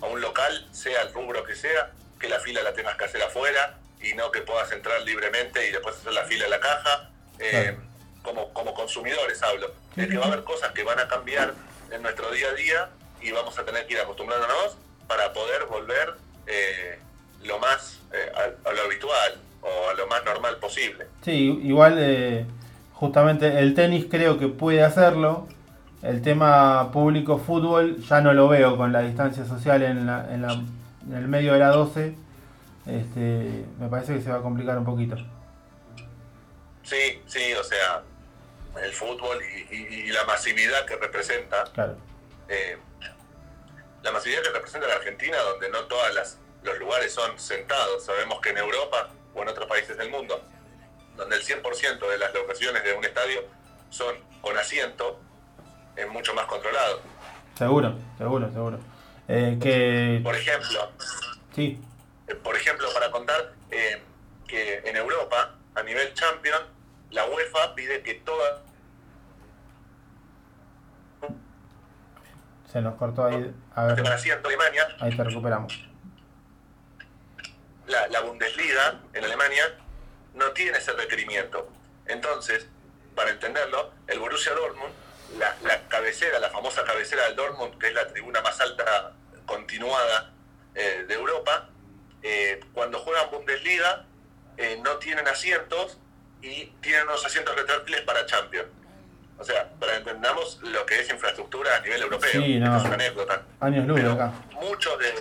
a un local, sea el rubro que sea, que la fila la tengas que hacer afuera y no que puedas entrar libremente y después hacer la fila en la caja. Eh, como, como consumidores hablo. Es que va a haber cosas que van a cambiar en nuestro día a día y vamos a tener que ir acostumbrándonos para poder volver eh, lo más eh, a, a lo habitual o a lo más normal posible. Sí, igual eh, justamente el tenis creo que puede hacerlo. El tema público fútbol ya no lo veo con la distancia social en, la- en, la- en el medio de la 12. Este, me parece que se va a complicar un poquito. Sí, sí, o sea, el fútbol y, y- y la masividad que representa, Claro. eh, la masividad que representa la Argentina, donde no todos los lugares son sentados. Sabemos que en Europa o en otros países del mundo, donde el 100% de las locaciones de un estadio son con asiento, es mucho más controlado. Seguro, seguro, seguro. Eh, que Por ejemplo, sí, Eh, por ejemplo, para contar eh, que en Europa, a nivel champion, la UEFA pide que todas se nos cortó ahí. A ver, Alemania, ahí te recuperamos. la, la Bundesliga en Alemania no tiene ese requerimiento. Entonces, para entenderlo, el Borussia Dortmund, la, la cabecera, la famosa cabecera del Dortmund, que es la tribuna más alta continuada eh, de Europa, eh, cuando juegan Bundesliga eh, no tienen asientos y tienen unos asientos retráctiles para Champions. O sea, para que entendamos lo que es infraestructura a nivel europeo. Sí, no. es una anécdota. Años luz Pero acá. muchos de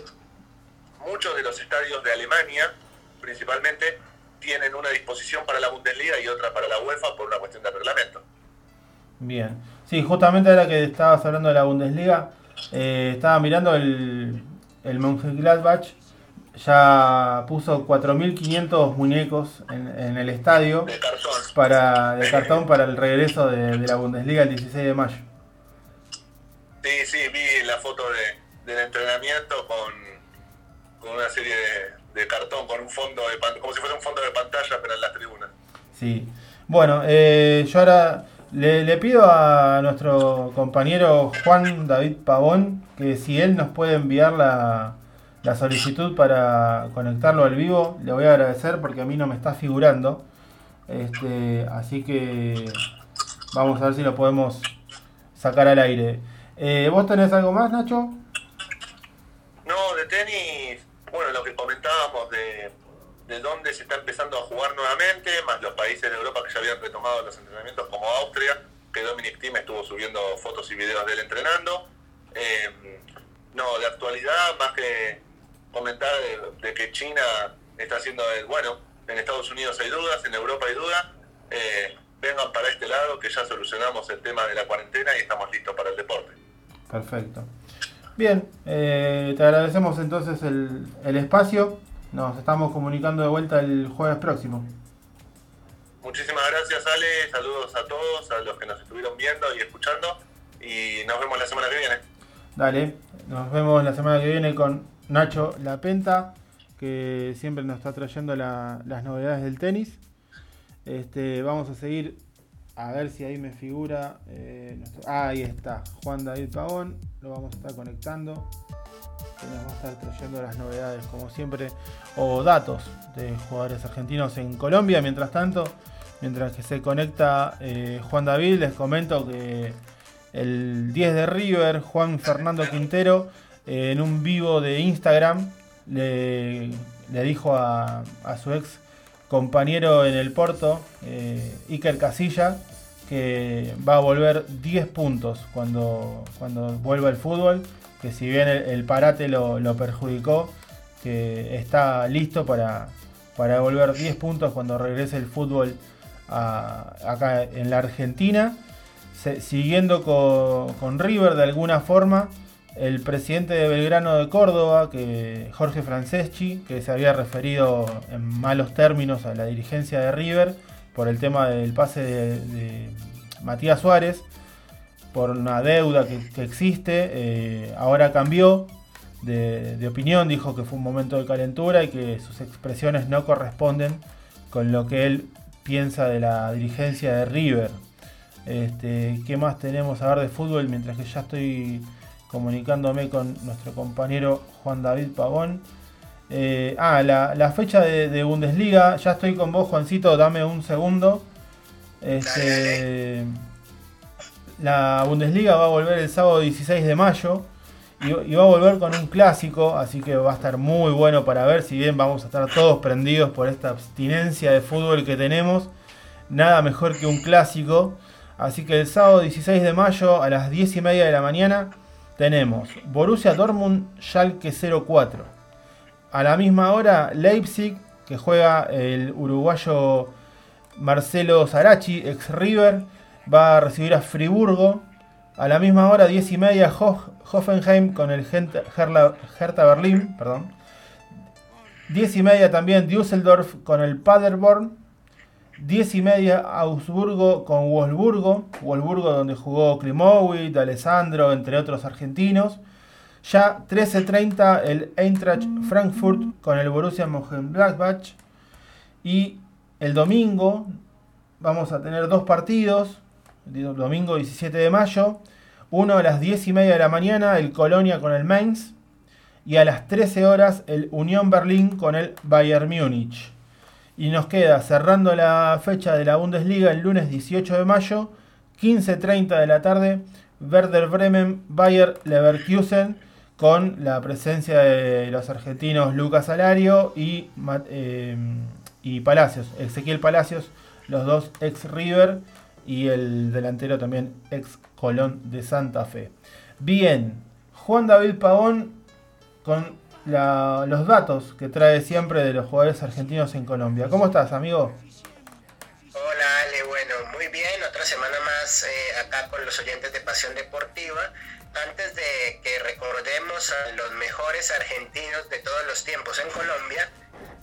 muchos de los estadios de Alemania principalmente tienen una disposición para la Bundesliga y otra para la UEFA por una cuestión de reglamento. Bien. Sí, justamente ahora que estabas hablando de la Bundesliga, eh, estaba mirando el, el Mönchengladbach. Ya puso 4.500 muñecos en, en el estadio De cartón. para, de cartón para el regreso de, de la Bundesliga el 16 de mayo. Sí, sí, vi la foto de, del entrenamiento con, con una serie de, de cartón, con un fondo de como si fuera un fondo de pantalla, pero en las tribunas. Sí. Bueno, eh, yo ahora le, le pido a nuestro compañero Juan David Pavón que si él nos puede enviar la, solicitud para conectarlo al vivo, le voy a agradecer porque a mí no me está figurando. Este, así que vamos a ver si lo podemos sacar al aire. Eh, ¿Vos tenés algo más, Nacho? No, de tenis, países de Europa que ya habían retomado los entrenamientos como Austria, que Dominic Thiem estuvo subiendo fotos y videos de él entrenando. Eh, no, de actualidad, más que comentar de, de que China está haciendo el, bueno, en Estados Unidos hay dudas, en Europa hay dudas, eh, vengan para este lado que ya solucionamos el tema de la cuarentena y estamos listos para el deporte. Perfecto. Bien, eh, te agradecemos entonces el, el espacio. Nos estamos comunicando de vuelta el jueves próximo. Muchísimas gracias, Ale. Saludos a todos, a los que nos estuvieron viendo y escuchando. Y nos vemos la semana que viene. Dale, nos vemos la semana que viene con Nacho Lapenta, que siempre nos está trayendo la- las novedades del tenis. Este, vamos a seguir a ver si ahí me figura. eh, ah, ahí está, Juan David Pavón. Lo vamos a estar conectando. Que nos va a estar trayendo las novedades, como siempre, o datos de jugadores argentinos en Colombia. Mientras tanto, mientras que se conecta eh, Juan David, les comento que el 10 de River, Juan Fernando Quintero, eh, en un vivo de Instagram, le, le dijo a, a su ex compañero en el Porto, eh, Iker Casilla, que va a volver 10 puntos cuando, cuando vuelva el fútbol, que si bien el, el parate lo, lo perjudicó, que está listo para, para volver 10 puntos cuando regrese el fútbol acá en la Argentina. Siguiendo con, River de alguna forma, el presidente de Belgrano de Córdoba, que Jorge Franceschi, que se había referido en malos términos a la dirigencia de River, por el tema del pase de, Matías Suárez, por una deuda que, existe. eh, ahora cambió de opinión, dijo que fue un momento de calentura y que sus expresiones no corresponden con lo que él piensa de la dirigencia de River. Este, ¿Qué más tenemos a ver de fútbol? Mientras que ya estoy comunicándome con nuestro compañero Juan David Pavón. Eh, ah, la, la fecha de, de Bundesliga. Ya estoy con vos, Juancito. Dame un segundo. Este, la Bundesliga va a volver el sábado 16 de mayo. Y, va a volver con un clásico. Así que va a estar muy bueno para ver. Si bien vamos a estar todos prendidos por esta abstinencia de fútbol que tenemos. Nada mejor que un clásico. Así que el sábado 16 de mayo a las 10 y media de la mañana tenemos Borussia Dortmund Schalke 04. A la misma hora Leipzig que juega el uruguayo Marcelo Sarachi, ex River, va a recibir a Friburgo. A la misma hora 10 y media Ho- Hoffenheim con el Hertha Berlín. Perdón. 10 y media también Düsseldorf con el Paderborn. 10 y media Augsburgo con Wolfsburgo, Wolfsburgo donde jugó Klimowicz, Alessandro, entre otros argentinos. Ya 13.30 el Eintracht Frankfurt con el Borussia Mönchengladbach. Y el domingo vamos a tener dos partidos. Domingo 17 de mayo. Uno a las 10 y media de la mañana el Colonia con el Mainz. Y a las 13 horas el Unión Berlín con el Bayern Múnich. Y nos queda cerrando la fecha de la Bundesliga el lunes 18 de mayo, 15.30 de la tarde, Werder Bremen, Bayer Leverkusen, con la presencia de los argentinos Lucas Alario y, eh, y Palacios, Ezequiel Palacios, los dos ex River y el delantero también ex Colón de Santa Fe. Bien, Juan David Pavón con la- los datos que trae siempre de los jugadores argentinos en Colombia. ¿Cómo estás, amigo? Hola Ale, bueno, muy bien, otra semana más eh, acá con los oyentes de Pasión Deportiva. Antes de que recordemos a los mejores argentinos de todos los tiempos en Colombia,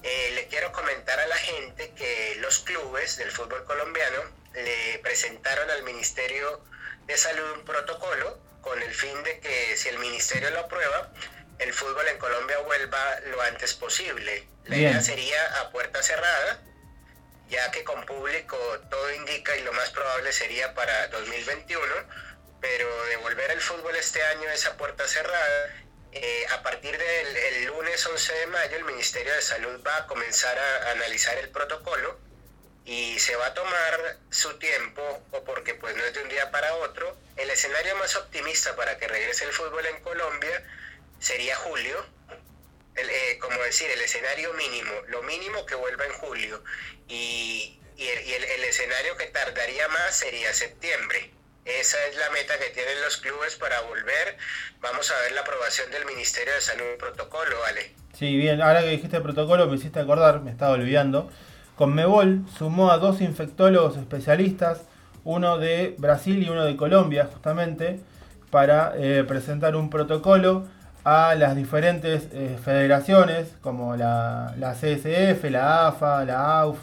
eh, le quiero comentar a la gente que los clubes del fútbol colombiano le presentaron al Ministerio de Salud un protocolo con el fin de que si el ministerio lo aprueba, el fútbol en Colombia vuelva lo antes posible. La Bien. idea sería a puerta cerrada, ya que con público todo indica y lo más probable sería para 2021, pero de volver el fútbol este año es a puerta cerrada. Eh, a partir del el lunes 11 de mayo el Ministerio de Salud va a comenzar a analizar el protocolo y se va a tomar su tiempo o porque pues no es de un día para otro. El escenario más optimista para que regrese el fútbol en Colombia sería julio, el, eh, como decir, el escenario mínimo, lo mínimo que vuelva en julio. Y, y el, y el- escenario que tardaría más sería septiembre. Esa es la meta que tienen los clubes para volver. Vamos a ver la aprobación del Ministerio de Salud protocolo, ¿vale? Sí, bien, ahora que dijiste protocolo me hiciste acordar, me estaba olvidando. Conmebol sumó a dos infectólogos especialistas, uno de Brasil y uno de Colombia, justamente, para eh, presentar un protocolo a las diferentes eh, federaciones, como la, CSF, la AFA, la AUF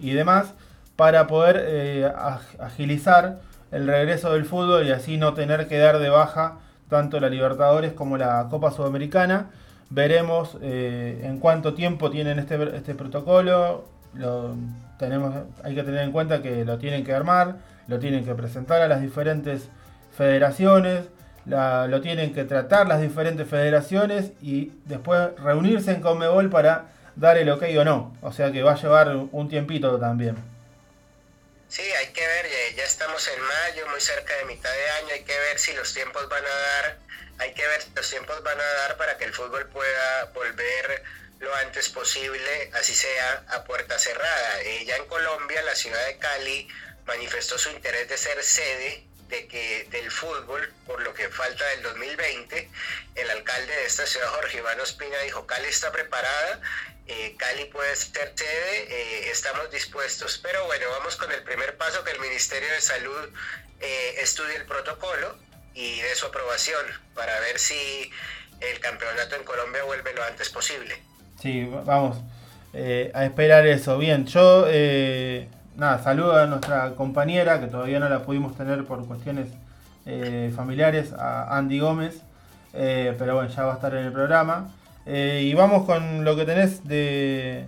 y demás, para poder eh, ag- agilizar el regreso del fútbol y así no tener que dar de baja tanto la Libertadores como la Copa Sudamericana. Veremos en cuánto tiempo tienen este, este protocolo. Lo tenemos, hay que tener en cuenta que lo tienen que armar, lo tienen que presentar a las diferentes federaciones, lo tienen que tratar las diferentes federaciones y después reunirse en Conmebol para dar el ok o no. O sea que va a llevar un tiempito también. Sí, hay que ver, ya, ya estamos en mayo, muy cerca de mitad de año, hay que ver si los tiempos van a dar, hay que ver si los tiempos van a dar para que el fútbol pueda volver lo antes posible, así sea a puerta cerrada. Ya en Colombia, la ciudad de Cali manifestó su interés de ser sede de que del fútbol, por lo que falta del 2020, el alcalde de esta ciudad, Jorge Iván Ospina, dijo, Cali está preparada, eh, Cali puede ser sede, eh, estamos dispuestos. Pero bueno, vamos con el primer paso, que el Ministerio de Salud eh, estudie el protocolo y dé su aprobación para ver si el campeonato en Colombia vuelve lo antes posible. Sí, vamos eh, a esperar eso. Bien, yo eh, nada, saludo a nuestra compañera, que todavía no la pudimos tener por cuestiones eh, familiares, a Andy Gómez. Eh, pero bueno, ya va a estar en el programa. Eh, y vamos con lo que tenés de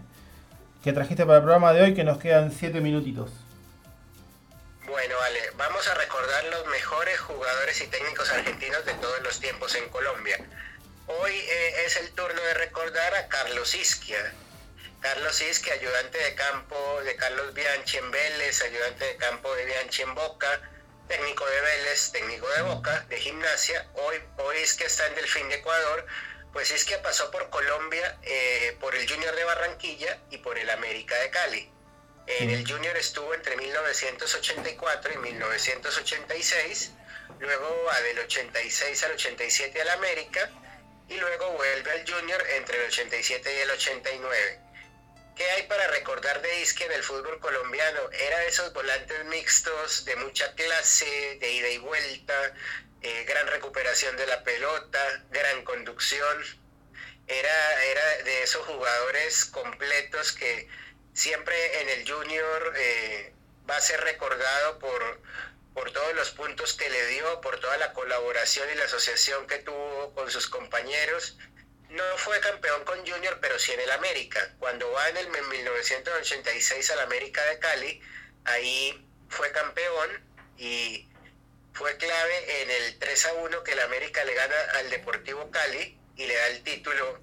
que trajiste para el programa de hoy, que nos quedan 7 minutitos. Bueno, vale, vamos a recordar los mejores jugadores y técnicos argentinos de todos los tiempos en Colombia. Hoy eh, es el turno de recordar a Carlos Isquia. Carlos Isquia, ayudante de campo de Carlos Bianchi en Vélez, ayudante de campo de Bianchi en Boca, técnico de Vélez, técnico de Boca, de gimnasia. Hoy, hoy Isquia está en Delfín de Ecuador. Pues Isquia pasó por Colombia, eh, por el Junior de Barranquilla y por el América de Cali. En el Junior estuvo entre 1984 y 1986, luego del 86 al 87 al América y luego vuelve al Junior entre el 87 y el 89. ¿Qué hay para recordar de Isque en el fútbol colombiano? Era de esos volantes mixtos de mucha clase, de ida y vuelta, eh, gran recuperación de la pelota, gran conducción. Era, era de esos jugadores completos que siempre en el junior eh, va a ser recordado por, por todos los puntos que le dio, por toda la colaboración y la asociación que tuvo con sus compañeros. No fue campeón con Junior, pero sí en el América. Cuando va en el 1986 al América de Cali, ahí fue campeón y fue clave en el 3 a 1 que el América le gana al Deportivo Cali y le da el título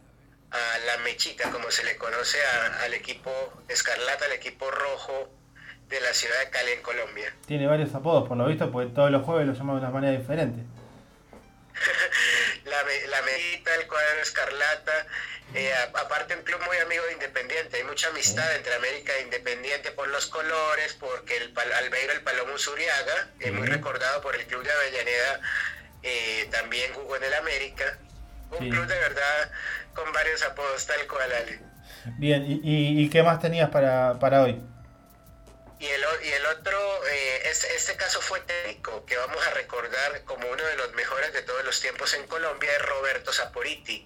a la mechita, como se le conoce a- al equipo escarlata, al equipo rojo de la ciudad de Cali en Colombia. Tiene varios apodos, por lo visto, porque todos los jueves lo llamamos de una manera diferente. La, la mechita, el cuadro escarlata, eh, a- aparte un club muy amigo de Independiente, hay mucha amistad entre América e Independiente por los colores, porque el Albeiro el Palomo Zuriaga, eh, muy recordado por el club de Avellaneda, eh, también jugó en el América. Un Sí. club de verdad con varios apodos, tal cual, Ale. Bien, ¿y, y- y qué más tenías para, para hoy? Y el, otro, eh, este caso fue técnico, que vamos a recordar como uno de los mejores de todos los tiempos en Colombia, es Roberto Saporiti.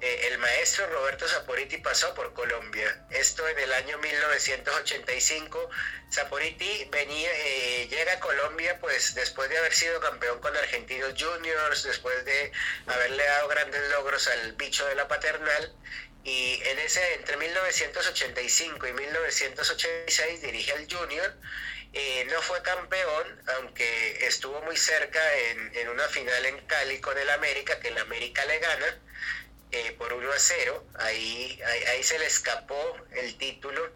Eh, el maestro Roberto Saporiti pasó por Colombia. Esto en el año 1985. Saporiti venía, eh, llega a Colombia pues después de haber sido campeón con Argentinos Juniors, después de haberle dado grandes logros al bicho de la paternal. Y en ese, entre 1985 y 1986 dirige al Junior. Eh, no fue campeón, aunque estuvo muy cerca en, en una final en Cali con el América, que el América le gana eh, por 1 a 0. Ahí, ahí, ahí se le escapó el título.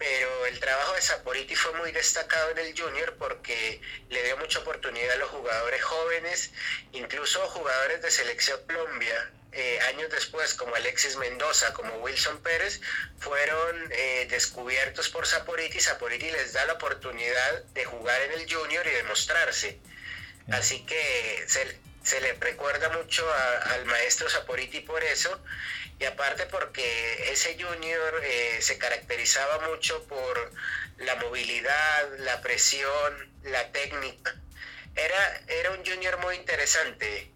Pero el trabajo de Saporiti fue muy destacado en el Junior porque le dio mucha oportunidad a los jugadores jóvenes, incluso jugadores de selección Colombia, eh, años después, como Alexis Mendoza, como Wilson Pérez, fueron eh, descubiertos por Saporiti. Saporiti les da la oportunidad de jugar en el Junior y demostrarse. Así que se, se le recuerda mucho a- al maestro Saporiti por eso. Y aparte porque ese junior eh, se caracterizaba mucho por la movilidad, la presión, la técnica. Era, era un junior muy interesante.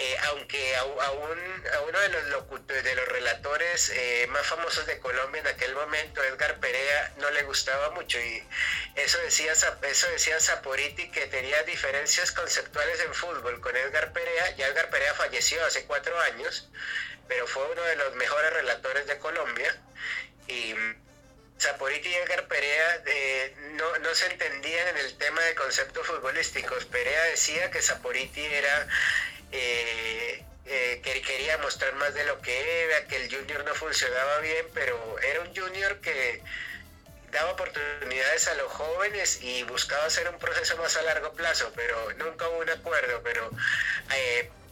Eh, aunque a, a un- a uno de los, locu- de los relatores eh, más famosos de Colombia en aquel momento, Edgar Perea, no le gustaba mucho y eso decía, eso decía Saporiti que tenía diferencias conceptuales en fútbol con Edgar Perea. Ya Edgar Perea falleció hace cuatro años, pero fue uno de los mejores relatores de Colombia y Saporiti y Edgar Perea eh, no, no se entendían en el tema de conceptos futbolísticos. Perea decía que Saporiti era eh, eh, que quería mostrar más de lo que era, que el junior no funcionaba bien, pero era un junior que daba oportunidades a los jóvenes y buscaba hacer un proceso más a largo plazo, pero nunca hubo un acuerdo, pero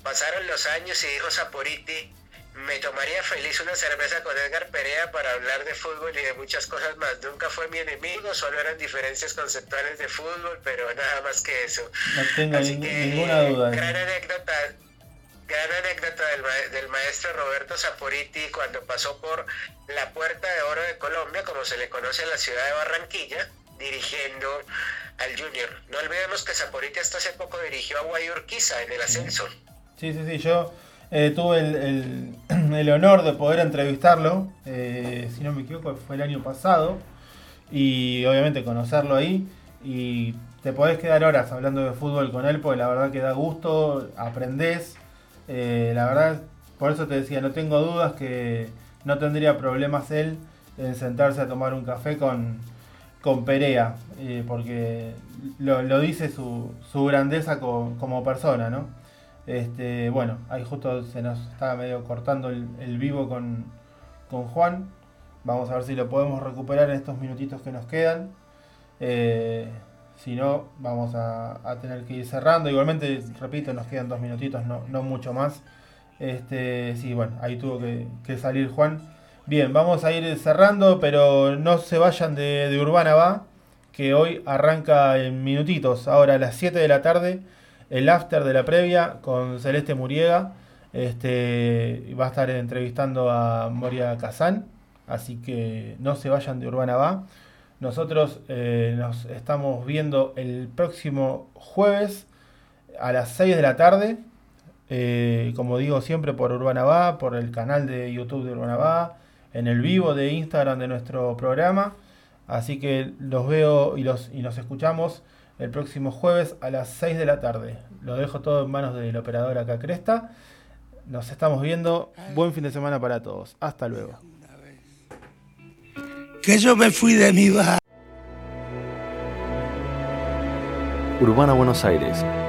pasaron los años y dijo Saporiti, me tomaría feliz una cerveza con Edgar Perea para hablar de fútbol y de muchas cosas más. Nunca fue mi enemigo, solo eran diferencias conceptuales de fútbol, pero nada más que eso. No tengo Así que, ninguna duda. de Gran anécdota, gran anécdota del, ma- del maestro Roberto Saporiti cuando pasó por la Puerta de Oro de Colombia, como se le conoce en la ciudad de Barranquilla, dirigiendo al Junior. No olvidemos que Saporiti hasta hace poco dirigió a Guayurquiza en el ascenso. Sí, sí, sí, yo eh, tuve el, el- el honor de poder entrevistarlo, eh, si no me equivoco, fue el año pasado. y obviamente conocerlo ahí y te podés quedar horas hablando de fútbol con él porque la verdad que da gusto, aprendés, eh, la verdad, por eso te decía, no tengo dudas que no tendría problemas él en sentarse a tomar un café con, con Perea, porque lo, dice su, su grandeza co- como persona, ¿no? Este, bueno, ahí justo se nos estaba medio cortando el, vivo con, con Juan. Vamos a ver si lo podemos recuperar en estos minutitos que nos quedan. Eh, si no, vamos a, tener que ir cerrando. Igualmente, repito, nos quedan dos minutitos, no, mucho más. Este, sí, bueno, ahí tuvo que, que salir Juan. Bien, vamos a ir cerrando, pero no se vayan de, de Urbana Va, que hoy arranca en minutitos, ahora a las 7 de la tarde, el after de la previa con Celeste Muriega. Este, va a estar entrevistando a Moria Kazán, así que no se vayan de Urbana Va. Nosotros eh, nos estamos viendo el próximo jueves a las 6 de la tarde. eh, como digo siempre por Urbana Va, por el canal de YouTube de Urbana Va, en el vivo de Instagram de nuestro programa. Así que los veo y, los, y nos escuchamos el próximo jueves a las 6 de la tarde. Lo dejo todo en manos del operador acá Cresta. Nos estamos viendo. Buen fin de semana para todos. Hasta luego. Que yo me fui de mi bar. Urbana Buenos Aires